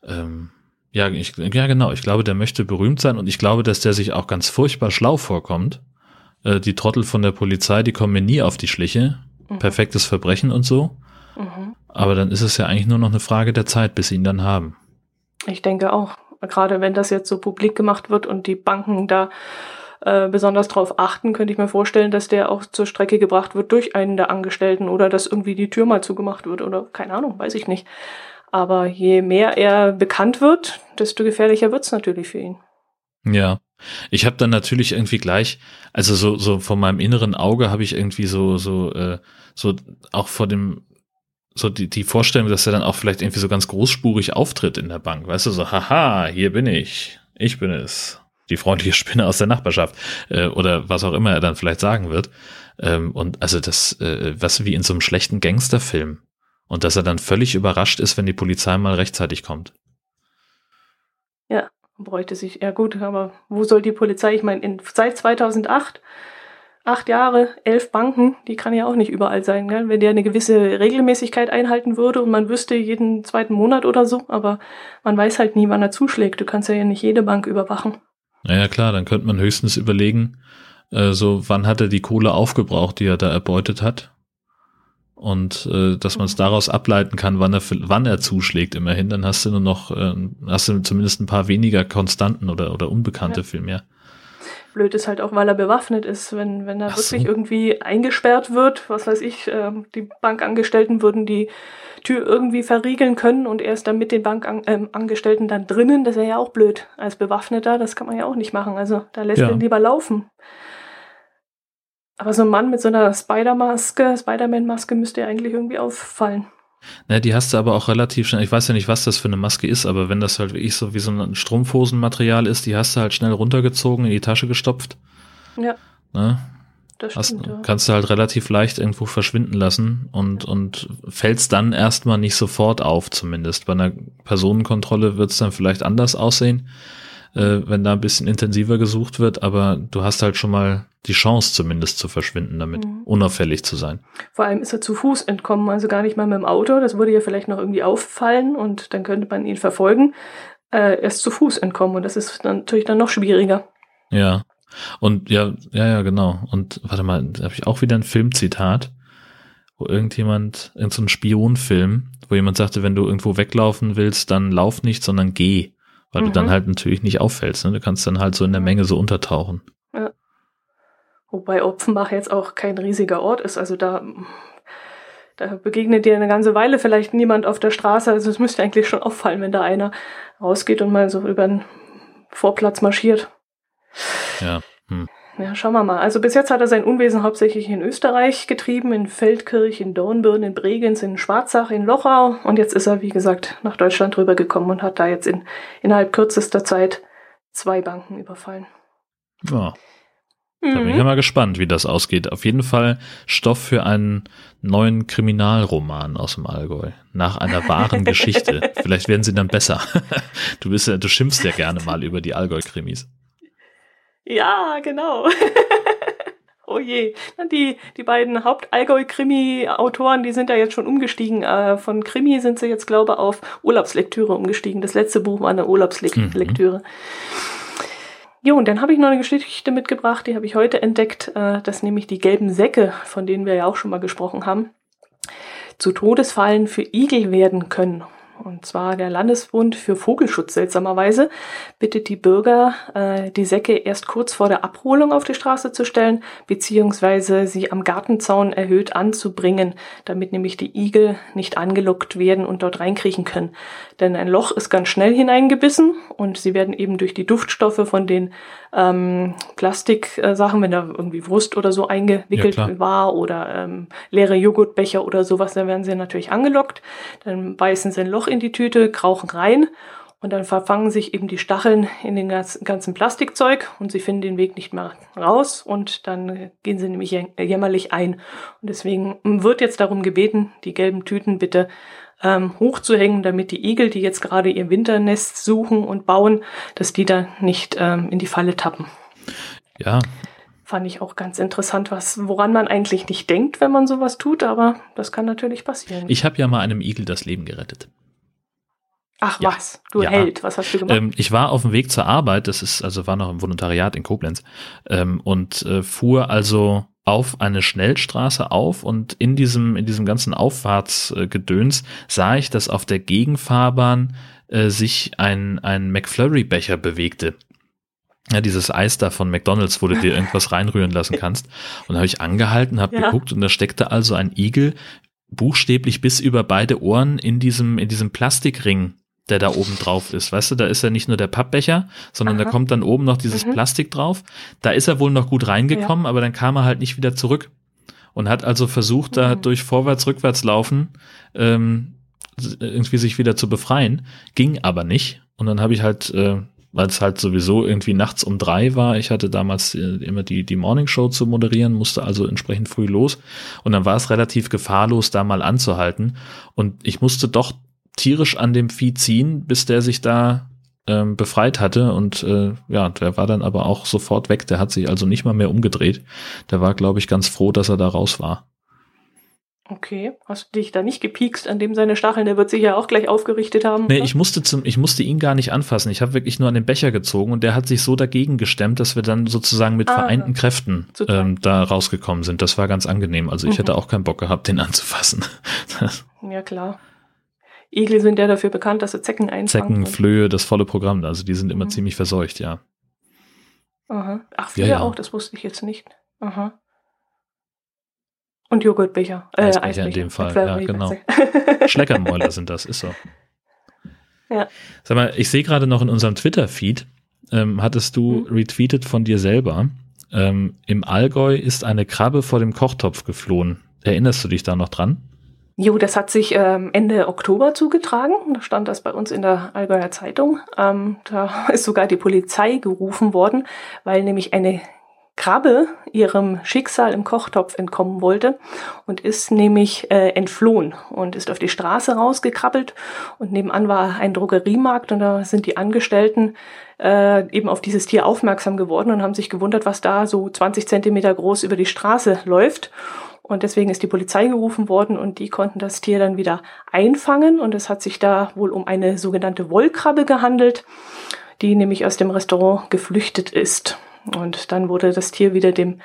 ähm, ja, ich, ja genau, ich glaube, der möchte berühmt sein und ich glaube, dass der sich auch ganz furchtbar schlau vorkommt. Äh, die Trottel von der Polizei, die kommen mir nie auf die Schliche mhm. perfektes Verbrechen und so. Mhm. Aber dann ist es ja eigentlich nur noch eine Frage der Zeit, bis sie ihn dann haben. Ich denke auch. Gerade wenn das jetzt so publik gemacht wird und die Banken da äh, besonders drauf achten, könnte ich mir vorstellen, dass der auch zur Strecke gebracht wird durch einen der Angestellten oder dass irgendwie die Tür mal zugemacht wird oder keine Ahnung, weiß ich nicht. Aber je mehr er bekannt wird, desto gefährlicher wird's natürlich für ihn. Ja. Ich habe dann natürlich irgendwie gleich, also so so von meinem inneren Auge habe ich irgendwie so so äh, so auch vor dem so die, die Vorstellung, dass er dann auch vielleicht irgendwie so ganz großspurig auftritt in der Bank, weißt du, so haha, hier bin ich, ich bin es, die freundliche Spinne aus der Nachbarschaft äh, oder was auch immer er dann vielleicht sagen wird. Ähm, und also das, äh, was wie in so einem schlechten Gangsterfilm und dass er dann völlig überrascht ist, wenn die Polizei mal rechtzeitig kommt. Ja, bräuchte sich, ja gut, aber wo soll die Polizei, ich meine, in, seit 2008, acht Jahre, elf Banken, die kann ja auch nicht überall sein, gell? wenn der eine gewisse Regelmäßigkeit einhalten würde und man wüsste jeden zweiten Monat oder so, aber man weiß halt nie, wann er zuschlägt. Du kannst ja nicht jede Bank überwachen. Naja klar, dann könnte man höchstens überlegen, äh, so wann hat er die Kohle aufgebraucht, die er da erbeutet hat und äh, dass man es daraus ableiten kann, wann er wann er zuschlägt immerhin, dann hast du nur noch äh, hast du zumindest ein paar weniger Konstanten oder oder Unbekannte ja. viel mehr. Blöd ist halt auch, weil er bewaffnet ist, wenn wenn er Ach wirklich so. irgendwie eingesperrt wird, was weiß ich, äh, die Bankangestellten würden die Tür irgendwie verriegeln können und er ist dann mit den Bankangestellten ähm, dann drinnen, das wäre ja auch blöd als Bewaffneter, das kann man ja auch nicht machen. Also da lässt ja. ihn lieber laufen. Aber so ein Mann mit so einer Spider-Maske, Spider-Man-Maske müsste ja eigentlich irgendwie auffallen. Ne, die hast du aber auch relativ schnell. Ich weiß ja nicht, was das für eine Maske ist, aber wenn das halt wirklich so wie so ein Strumpfhosenmaterial ist, die hast du halt schnell runtergezogen, in die Tasche gestopft. Ja. Ne? Das hast, stimmt, ja. Kannst du halt relativ leicht irgendwo verschwinden lassen und, ja. und fällst dann erstmal nicht sofort auf, zumindest. Bei einer Personenkontrolle wird es dann vielleicht anders aussehen äh, wenn da ein bisschen intensiver gesucht wird, aber du hast halt schon mal die Chance zumindest zu verschwinden, damit mhm. unauffällig zu sein. Vor allem ist er zu Fuß entkommen, also gar nicht mal mit dem Auto. Das würde ja vielleicht noch irgendwie auffallen und dann könnte man ihn verfolgen. Äh, er ist zu Fuß entkommen und das ist dann natürlich dann noch schwieriger. Ja. Und ja, ja, ja, genau. Und warte mal, da habe ich auch wieder ein Filmzitat, wo irgendjemand, in so einem Spionfilm, wo jemand sagte, wenn du irgendwo weglaufen willst, dann lauf nicht, sondern geh weil mhm. du dann mhm. halt natürlich nicht auffällst. Ne? Du kannst dann halt so in der Menge so untertauchen. Wobei Opfenbach jetzt auch kein riesiger Ort ist. Also da, da begegnet dir eine ganze Weile vielleicht niemand auf der Straße. Also es müsste eigentlich schon auffallen, wenn da einer rausgeht und mal so über den Vorplatz marschiert. Ja. Hm. Ja, schauen wir mal. Also bis jetzt hat er sein Unwesen hauptsächlich in Österreich getrieben, in Feldkirch, in Dornbirn, in Bregenz, in Schwarzach, in Lochau. Und jetzt ist er, wie gesagt, nach Deutschland rübergekommen und hat da jetzt in, innerhalb kürzester Zeit zwei Banken überfallen. Ja. Da bin ich ja mhm. mal gespannt, wie das ausgeht. Auf jeden Fall Stoff für einen neuen Kriminalroman aus dem Allgäu. Nach einer wahren Geschichte. Vielleicht werden sie dann besser. Du bist ja, du schimpfst ja gerne mal über die Allgäu-Krimis. Ja, genau. oh je. Die, die beiden Haupt-Allgäu-Krimi-Autoren, die sind ja jetzt schon umgestiegen. Äh, von Krimi sind sie jetzt, glaube ich, auf Urlaubslektüre umgestiegen. Das letzte Buch war eine Urlaubslektüre. Mhm. Jo, und dann habe ich noch eine Geschichte mitgebracht, die habe ich heute entdeckt, äh, dass nämlich die gelben Säcke, von denen wir ja auch schon mal gesprochen haben, zu Todesfallen für Igel werden können. Und zwar der Landesbund für Vogelschutz seltsamerweise bittet die Bürger, äh, die Säcke erst kurz vor der Abholung auf die Straße zu stellen, beziehungsweise sie am Gartenzaun erhöht anzubringen, damit nämlich die Igel nicht angelockt werden und dort reinkriechen können. Denn ein Loch ist ganz schnell hineingebissen und sie werden eben durch die Duftstoffe von den ähm, Plastiksachen, wenn da irgendwie Wurst oder so eingewickelt ja, war oder ähm, leere Joghurtbecher oder sowas, dann werden sie natürlich angelockt. Dann beißen sie ein Loch in die Tüte, krauchen rein und dann verfangen sich eben die Stacheln in den ganzen Plastikzeug und sie finden den Weg nicht mehr raus und dann gehen sie nämlich jämmerlich ein. Und deswegen wird jetzt darum gebeten, die gelben Tüten bitte ähm, hochzuhängen, damit die Igel, die jetzt gerade ihr Winternest suchen und bauen, dass die da nicht ähm, in die Falle tappen. Ja. Fand ich auch ganz interessant, was, woran man eigentlich nicht denkt, wenn man sowas tut, aber das kann natürlich passieren. Ich habe ja mal einem Igel das Leben gerettet. Ach ja. was, du ja. Held, was hast du gemacht? Ähm, ich war auf dem Weg zur Arbeit, das ist, also war noch im Volontariat in Koblenz ähm, und äh, fuhr also auf eine Schnellstraße auf und in diesem, in diesem ganzen Auffahrtsgedöns sah ich, dass auf der Gegenfahrbahn äh, sich ein, ein McFlurry-Becher bewegte. Ja, dieses Eis da von McDonalds, wo du dir irgendwas reinrühren lassen kannst. Und da habe ich angehalten, habe ja. geguckt und da steckte also ein Igel buchstäblich bis über beide Ohren in diesem, in diesem Plastikring der da oben drauf ist. Weißt du, da ist ja nicht nur der Pappbecher, sondern Aha. da kommt dann oben noch dieses mhm. Plastik drauf. Da ist er wohl noch gut reingekommen, ja. aber dann kam er halt nicht wieder zurück und hat also versucht, mhm. da durch vorwärts, rückwärts laufen, ähm, irgendwie sich wieder zu befreien. Ging aber nicht. Und dann habe ich halt, äh, weil es halt sowieso irgendwie nachts um drei war, ich hatte damals äh, immer die, die Morning Show zu moderieren, musste also entsprechend früh los. Und dann war es relativ gefahrlos, da mal anzuhalten. Und ich musste doch tierisch an dem Vieh ziehen, bis der sich da ähm, befreit hatte. Und äh, ja, der war dann aber auch sofort weg. Der hat sich also nicht mal mehr umgedreht. Der war, glaube ich, ganz froh, dass er da raus war. Okay, hast du dich da nicht gepiekst an dem seine Stacheln? Der wird sich ja auch gleich aufgerichtet haben. Nee, oder? ich musste zum, ich musste ihn gar nicht anfassen. Ich habe wirklich nur an den Becher gezogen und der hat sich so dagegen gestemmt, dass wir dann sozusagen mit ah, vereinten Kräften ähm, da rausgekommen sind. Das war ganz angenehm. Also ich mhm. hätte auch keinen Bock gehabt, den anzufassen. ja, klar. Igel sind ja dafür bekannt, dass sie Zecken einfangen. Zecken, Flöhe, das volle Programm. Also die sind immer mhm. ziemlich verseucht, ja. Aha. Ach, Flöhe ja, ja. auch, das wusste ich jetzt nicht. Aha. Und Joghurtbecher. Äh, Eisbecher, Eisbecher in dem Fall, ja, genau. Schleckermäuler sind das, ist so. Ja. Sag mal, ich sehe gerade noch in unserem Twitter-Feed, ähm, hattest du mhm. retweetet von dir selber, ähm, im Allgäu ist eine Krabbe vor dem Kochtopf geflohen. Erinnerst du dich da noch dran? Jo, das hat sich ähm, Ende Oktober zugetragen. Da stand das bei uns in der Allgäuer Zeitung. Ähm, da ist sogar die Polizei gerufen worden, weil nämlich eine Krabbe ihrem Schicksal im Kochtopf entkommen wollte und ist nämlich äh, entflohen und ist auf die Straße rausgekrabbelt und nebenan war ein Drogeriemarkt und da sind die Angestellten äh, eben auf dieses Tier aufmerksam geworden und haben sich gewundert, was da so 20 Zentimeter groß über die Straße läuft und deswegen ist die Polizei gerufen worden und die konnten das Tier dann wieder einfangen. Und es hat sich da wohl um eine sogenannte Wollkrabbe gehandelt, die nämlich aus dem Restaurant geflüchtet ist. Und dann wurde das Tier wieder dem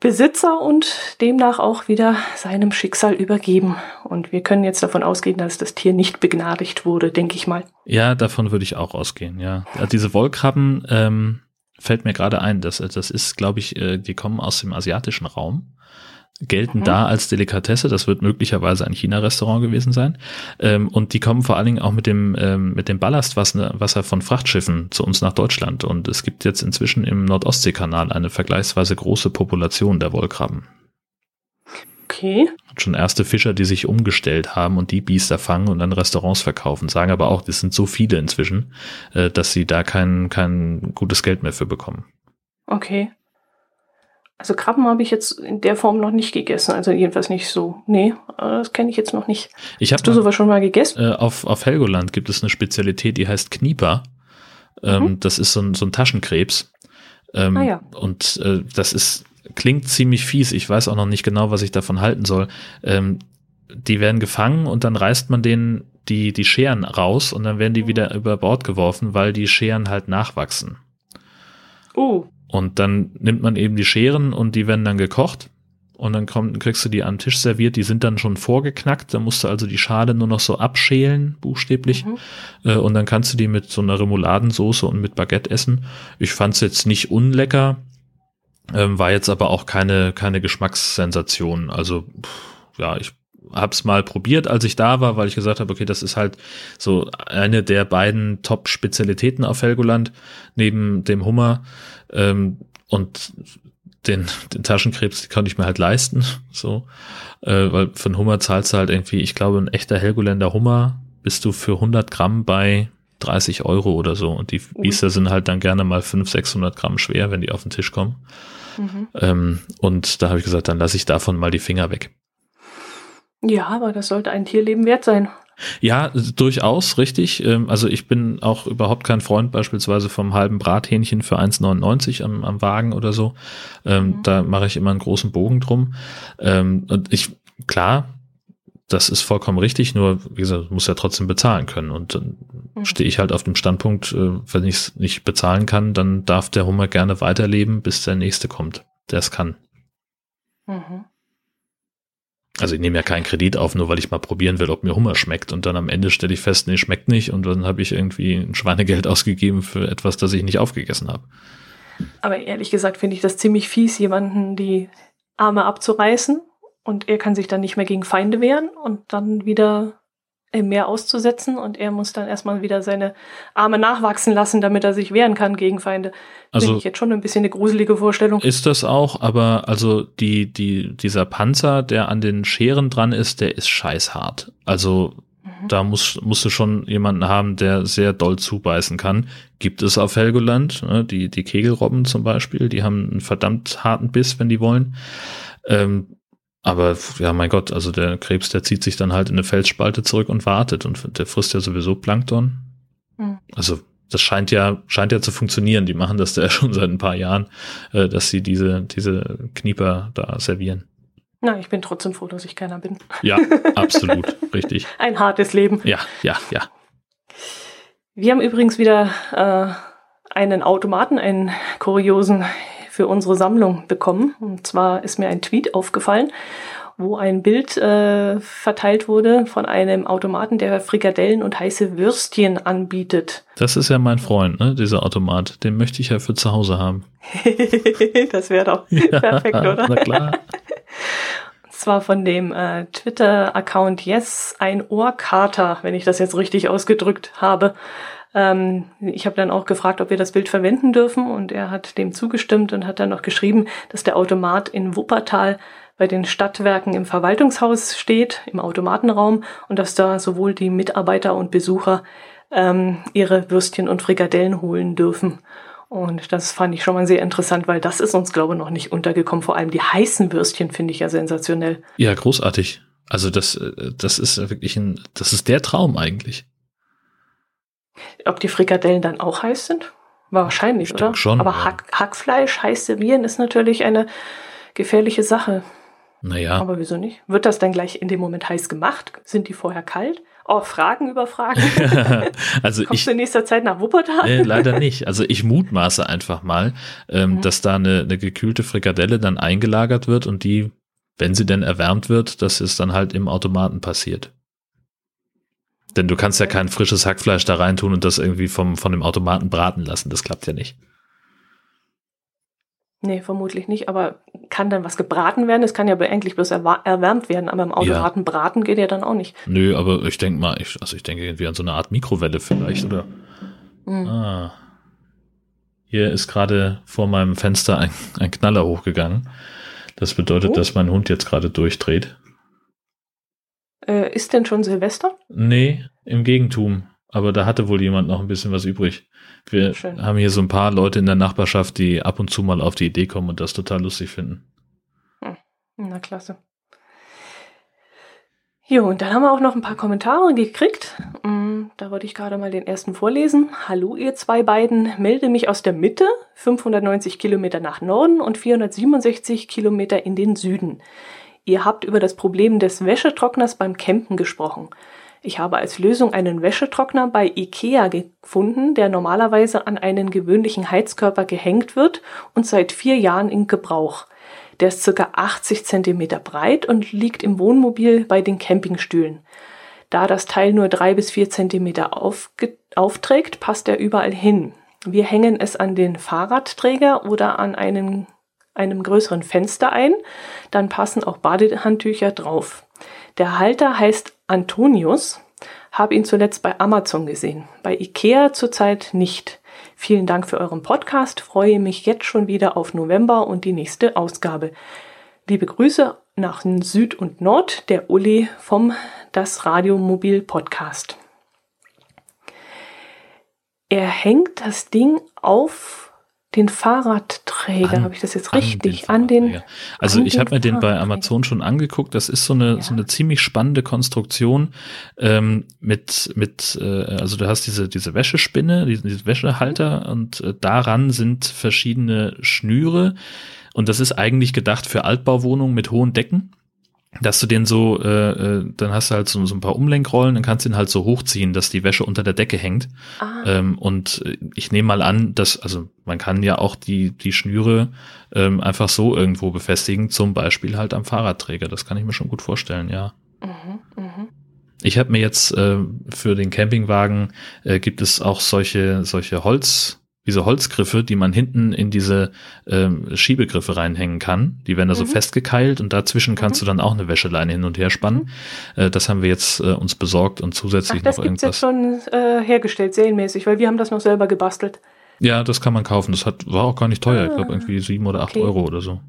Besitzer und demnach auch wieder seinem Schicksal übergeben. Und wir können jetzt davon ausgehen, dass das Tier nicht begnadigt wurde, denke ich mal. Ja, davon würde ich auch ausgehen, ja. Diese Wollkrabben ähm, fällt mir gerade ein. Das, das ist, glaube ich, äh, die kommen aus dem asiatischen Raum gelten mhm. da als Delikatesse. Das wird möglicherweise ein China-Restaurant gewesen sein. Ähm, und die kommen vor allen Dingen auch mit dem, ähm, mit dem Ballastwasser von Frachtschiffen zu uns nach Deutschland. Und es gibt jetzt inzwischen im Nordostseekanal eine vergleichsweise große Population der Wollkrabben. Okay. Schon erste Fischer, die sich umgestellt haben und die Biester fangen und dann Restaurants verkaufen, sagen aber auch, das sind so viele inzwischen, äh, dass sie da kein, kein gutes Geld mehr für bekommen. Okay. Also Krabben habe ich jetzt in der Form noch nicht gegessen, also jedenfalls nicht so. Nee, das kenne ich jetzt noch nicht. Ich Hast du sowas schon mal gegessen? Äh, auf, auf Helgoland gibt es eine Spezialität, die heißt Knieper. Ähm, mhm. Das ist so ein, so ein Taschenkrebs. Ähm, ah, ja. Und äh, das ist, klingt ziemlich fies. Ich weiß auch noch nicht genau, was ich davon halten soll. Ähm, die werden gefangen und dann reißt man denen die, die Scheren raus und dann werden die mhm. wieder über Bord geworfen, weil die Scheren halt nachwachsen. Oh. Und dann nimmt man eben die Scheren und die werden dann gekocht. Und dann kommt, kriegst du die am Tisch serviert, die sind dann schon vorgeknackt. Da musst du also die Schale nur noch so abschälen, buchstäblich. Mhm. Äh, und dann kannst du die mit so einer Remouladensoße und mit Baguette essen. Ich fand's jetzt nicht unlecker, ähm, war jetzt aber auch keine, keine Geschmackssensation. Also, pff, ja, ich hab's mal probiert, als ich da war, weil ich gesagt habe, okay, das ist halt so eine der beiden Top-Spezialitäten auf Helgoland, neben dem Hummer. Ähm, und den, den Taschenkrebs, die konnte ich mir halt leisten, so, äh, weil für einen Hummer zahlst du halt irgendwie, ich glaube, ein echter Helgoländer Hummer bist du für 100 Gramm bei 30 Euro oder so und die Biester sind halt dann gerne mal 500, 600 Gramm schwer, wenn die auf den Tisch kommen. Mhm. Ähm, und da habe ich gesagt, dann lasse ich davon mal die Finger weg. Ja, aber das sollte ein Tierleben wert sein. Ja, durchaus, richtig. Ähm, Also ich bin auch überhaupt kein Freund beispielsweise vom halben Brathähnchen für 1,99 am, am Wagen oder so. Ähm, Mhm. Da mache ich immer einen großen Bogen drum. Ähm, Und ich, klar, das ist vollkommen richtig, nur wie gesagt, muss ja trotzdem bezahlen können. Und dann Mhm. stehe ich halt auf dem Standpunkt, äh, wenn ich es nicht bezahlen kann, dann darf der Hummer gerne weiterleben, bis der nächste kommt, der es kann. Mhm. Also ich nehme ja keinen Kredit auf, nur weil ich mal probieren will, ob mir Hummer schmeckt. Und dann am Ende stelle ich fest, nee, schmeckt nicht. Und dann habe ich irgendwie ein Schweinegeld ausgegeben für etwas, das ich nicht aufgegessen habe. Aber ehrlich gesagt finde ich das ziemlich fies, jemanden die Arme abzureißen und er kann sich dann nicht mehr gegen Feinde wehren und dann wieder im Meer auszusetzen und er muss dann erstmal wieder seine Arme nachwachsen lassen, damit er sich wehren kann gegen Feinde. Also Finde ich jetzt schon ein bisschen eine gruselige Vorstellung. ist das auch, aber also die, die, dieser Panzer, der an den Scheren dran ist, der ist scheißhart. Also Mhm. da muss, musst du schon jemanden haben, der sehr doll zubeißen kann. Gibt es auf Helgoland, ne? die, die Kegelrobben zum Beispiel, die haben einen verdammt harten Biss, wenn die wollen. Ähm, aber ja, mein Gott, also der Krebs, der zieht sich dann halt in eine Felsspalte zurück und wartet und der frisst ja sowieso Plankton. Mhm. Also das scheint ja, scheint ja zu funktionieren. Die machen das da ja schon seit ein paar Jahren, äh, dass sie diese, diese Knieper da servieren. Na, ich bin trotzdem froh, dass ich keiner bin. Ja, absolut, richtig. Ein hartes Leben. Ja, ja, ja. Wir haben übrigens wieder äh, einen Automaten, einen kuriosen für unsere Sammlung bekommen. Und zwar ist mir ein Tweet aufgefallen, wo ein Bild äh, verteilt wurde von einem Automaten, der Frikadellen und heiße Würstchen anbietet. Das ist ja mein Freund, ne, dieser Automat. Den möchte ich ja für zu Hause haben. das wäre doch perfekt, oder? Na klar. Und zwar von dem äh, Twitter-Account Yes, ein Ohrkater, wenn ich das jetzt richtig ausgedrückt habe. Ähm, ich habe dann auch gefragt, ob wir das Bild verwenden dürfen und er hat dem zugestimmt und hat dann noch geschrieben, dass der Automat in Wuppertal bei den Stadtwerken im Verwaltungshaus steht, im Automatenraum und dass da sowohl die Mitarbeiter und Besucher ähm, ihre Würstchen und Frikadellen holen dürfen. Und das fand ich schon mal sehr interessant, weil das ist uns, glaube ich, noch nicht untergekommen. Vor allem die heißen Würstchen finde ich ja sensationell. Ja, großartig. Also das, äh, das ist wirklich ein, das ist der Traum eigentlich. Ob die Frikadellen dann auch heiß sind? Wahrscheinlich, Ich oder? schon, Aber ja. Hack, Hackfleisch heiß servieren ist natürlich eine gefährliche Sache. Naja, Aber wieso nicht? Wird das dann gleich in dem Moment heiß gemacht? Sind die vorher kalt? Oh, Fragen über Fragen. also Kommst ich, du in nächster Zeit nach Wuppertal? Nee, leider nicht. Also ich mutmaße einfach mal, ähm, Mhm. dass da eine, eine gekühlte Frikadelle dann eingelagert wird und die, wenn sie denn erwärmt wird, dass es dann halt im Automaten passiert. Denn du kannst ja kein frisches Hackfleisch da reintun und das irgendwie vom, von dem Automaten braten lassen. Das klappt ja nicht. Nee, vermutlich nicht. Aber kann dann was gebraten werden? Es kann ja eigentlich bloß erwärmt werden. Aber im Automaten braten geht ja dann auch nicht. Nö, aber ich denke mal, ich, also ich denke irgendwie an so eine Art Mikrowelle vielleicht, oder? Hm. Ah. Hier ist gerade vor meinem Fenster ein, ein Knaller hochgegangen. Das bedeutet, Oh. dass mein Hund jetzt gerade durchdreht. Äh, ist denn schon Silvester? Nee, im Gegentum. Aber da hatte wohl jemand noch ein bisschen was übrig. Wir Schön. haben hier so ein paar Leute in der Nachbarschaft, die ab und zu mal auf die Idee kommen und das total lustig finden. Na klasse. Jo, und dann haben wir auch noch ein paar Kommentare gekriegt. Mm, Da wollte ich gerade mal den ersten vorlesen. Hallo ihr zwei beiden, melde mich aus der Mitte, 590 Kilometer nach Norden und 467 Kilometer in den Süden. Ihr habt über das Problem des Wäschetrockners beim Campen gesprochen. Ich habe als Lösung einen Wäschetrockner bei IKEA gefunden, der normalerweise an einen gewöhnlichen Heizkörper gehängt wird und seit vier Jahren in Gebrauch. Der ist circa 80 Zentimeter breit und liegt im Wohnmobil bei den Campingstühlen. Da das Teil nur drei bis vier Zentimeter aufträgt, passt er überall hin. Wir hängen es an den Fahrradträger oder an einen, einem größeren Fenster ein, dann passen auch Badehandtücher drauf. Der Halter heißt Antonius, habe ihn zuletzt bei Amazon gesehen, bei Ikea zurzeit nicht. Vielen Dank für euren Podcast, freue mich jetzt schon wieder auf November und die nächste Ausgabe. Liebe Grüße nach Süd und Nord, der Uli vom Das Radiomobil Podcast. Er hängt das Ding auf den Fahrradträger, habe ich das jetzt richtig? An den, an also an ich habe mir den bei Amazon schon angeguckt. Das ist so eine ja. so eine ziemlich spannende Konstruktion ähm, mit mit äh, also du hast diese diese Wäschespinne, diesen, diesen Wäschehalter und äh, daran sind verschiedene Schnüre und das ist eigentlich gedacht für Altbauwohnungen mit hohen Decken dass du den so, äh, äh, dann hast du halt so, so ein paar Umlenkrollen, dann kannst du ihn halt so hochziehen, dass die Wäsche unter der Decke hängt. Ah. Ähm, und ich nehme mal an, dass, also man kann ja auch die, die Schnüre ähm, einfach so irgendwo befestigen, zum Beispiel halt am Fahrradträger. Das kann ich mir schon gut vorstellen, ja. Mhm, mh. Ich habe mir jetzt äh, für den Campingwagen äh, gibt es auch solche, solche Holz, diese Holzgriffe, die man hinten in diese ähm, Schiebegriffe reinhängen kann. Die werden da so mhm. festgekeilt und dazwischen kannst mhm. du dann auch eine Wäscheleine hin und her spannen. Mhm. Äh, das haben wir jetzt äh, uns besorgt und zusätzlich Ach, noch irgendwas. Das jetzt schon äh, hergestellt, serienmäßig, weil wir haben das noch selber gebastelt. Ja, das kann man kaufen. Das hat, war auch gar nicht teuer. Ah, ich glaube irgendwie sieben oder acht okay. Euro oder so.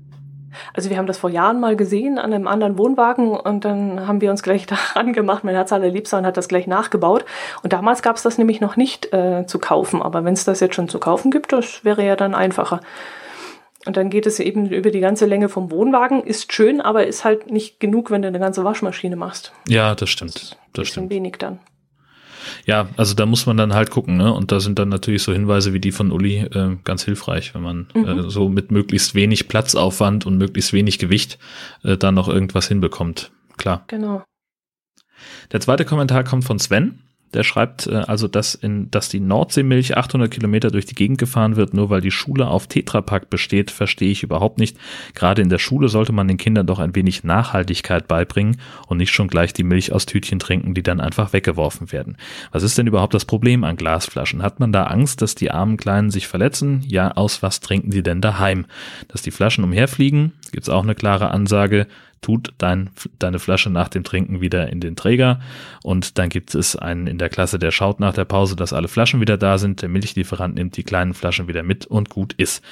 Also wir haben das vor Jahren mal gesehen an einem anderen Wohnwagen und dann haben wir uns gleich daran gemacht. Mein Herz allerliebster und hat das gleich nachgebaut. Und damals gab es das nämlich noch nicht äh, zu kaufen. Aber wenn es das jetzt schon zu kaufen gibt, das wäre ja dann einfacher. Und dann geht es eben über die ganze Länge vom Wohnwagen. Ist schön, aber ist halt nicht genug, wenn du eine ganze Waschmaschine machst. Ja, das stimmt. Das, das stimmt. wenig dann. Ja, also da muss man dann halt gucken, ne? Und da sind dann natürlich so Hinweise wie die von Uli äh, ganz hilfreich, wenn man mhm. äh, so mit möglichst wenig Platzaufwand und möglichst wenig Gewicht äh, dann noch irgendwas hinbekommt. Klar. Genau. Der zweite Kommentar kommt von Sven. Der schreibt äh, also, dass, in, dass die Nordseemilch 800 Kilometer durch die Gegend gefahren wird, nur weil die Schule auf Tetrapack besteht, verstehe ich überhaupt nicht. Gerade in der Schule sollte man den Kindern doch ein wenig Nachhaltigkeit beibringen und nicht schon gleich die Milch aus Tütchen trinken, die dann einfach weggeworfen werden. Was ist denn überhaupt das Problem an Glasflaschen? Hat man da Angst, dass die armen Kleinen sich verletzen? Ja, aus was trinken die denn daheim? Dass die Flaschen umherfliegen? Gibt's auch eine klare Ansage tut dein, deine Flasche nach dem Trinken wieder in den Träger und dann gibt es einen in der Klasse, der schaut nach der Pause, dass alle Flaschen wieder da sind. Der Milchlieferant nimmt die kleinen Flaschen wieder mit und gut ist.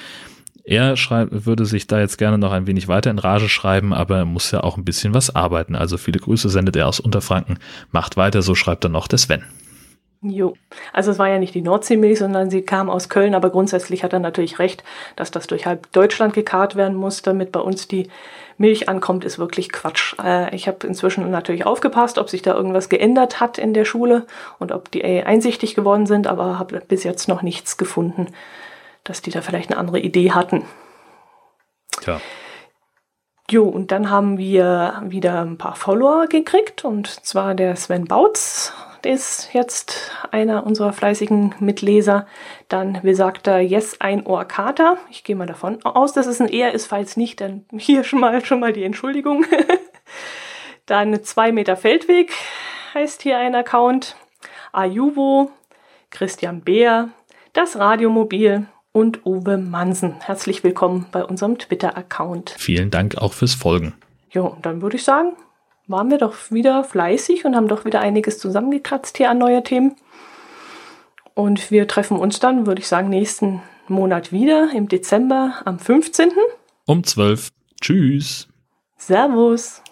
Er würde sich da jetzt gerne noch ein wenig weiter in Rage schreiben, aber er muss ja auch ein bisschen was arbeiten. Also viele Grüße sendet er aus Unterfranken. Macht weiter, so schreibt er noch der Sven. Jo, also es war ja nicht die Nordseemilch, sondern sie kam aus Köln, aber grundsätzlich hat er natürlich recht, dass das durch halb Deutschland gekarrt werden muss, damit bei uns die Milch ankommt, ist wirklich Quatsch. Äh, ich habe inzwischen natürlich aufgepasst, ob sich da irgendwas geändert hat in der Schule und ob die einsichtig geworden sind, aber habe bis jetzt noch nichts gefunden, dass die da vielleicht eine andere Idee hatten. Tja. Jo, und dann haben wir wieder ein paar Follower gekriegt und zwar der Sven Bautz ist jetzt einer unserer fleißigen Mitleser. Dann besagt er Yes, ein Ohr Kater. Ich gehe mal davon aus, dass es ein Er ist. Falls nicht, dann hier schon mal, schon mal die Entschuldigung. dann zwei Meter Feldweg heißt hier ein Account. Ayuvo, Christian Beer, das Radiomobil und Uwe Mansen. Herzlich willkommen bei unserem Twitter-Account. Vielen Dank auch fürs Folgen. Und dann würde ich sagen, waren wir doch wieder fleißig und haben doch wieder einiges zusammengekratzt hier an neue Themen. Und wir treffen uns dann, würde ich sagen, nächsten Monat wieder im Dezember am 15. Um 12. Tschüss. Servus.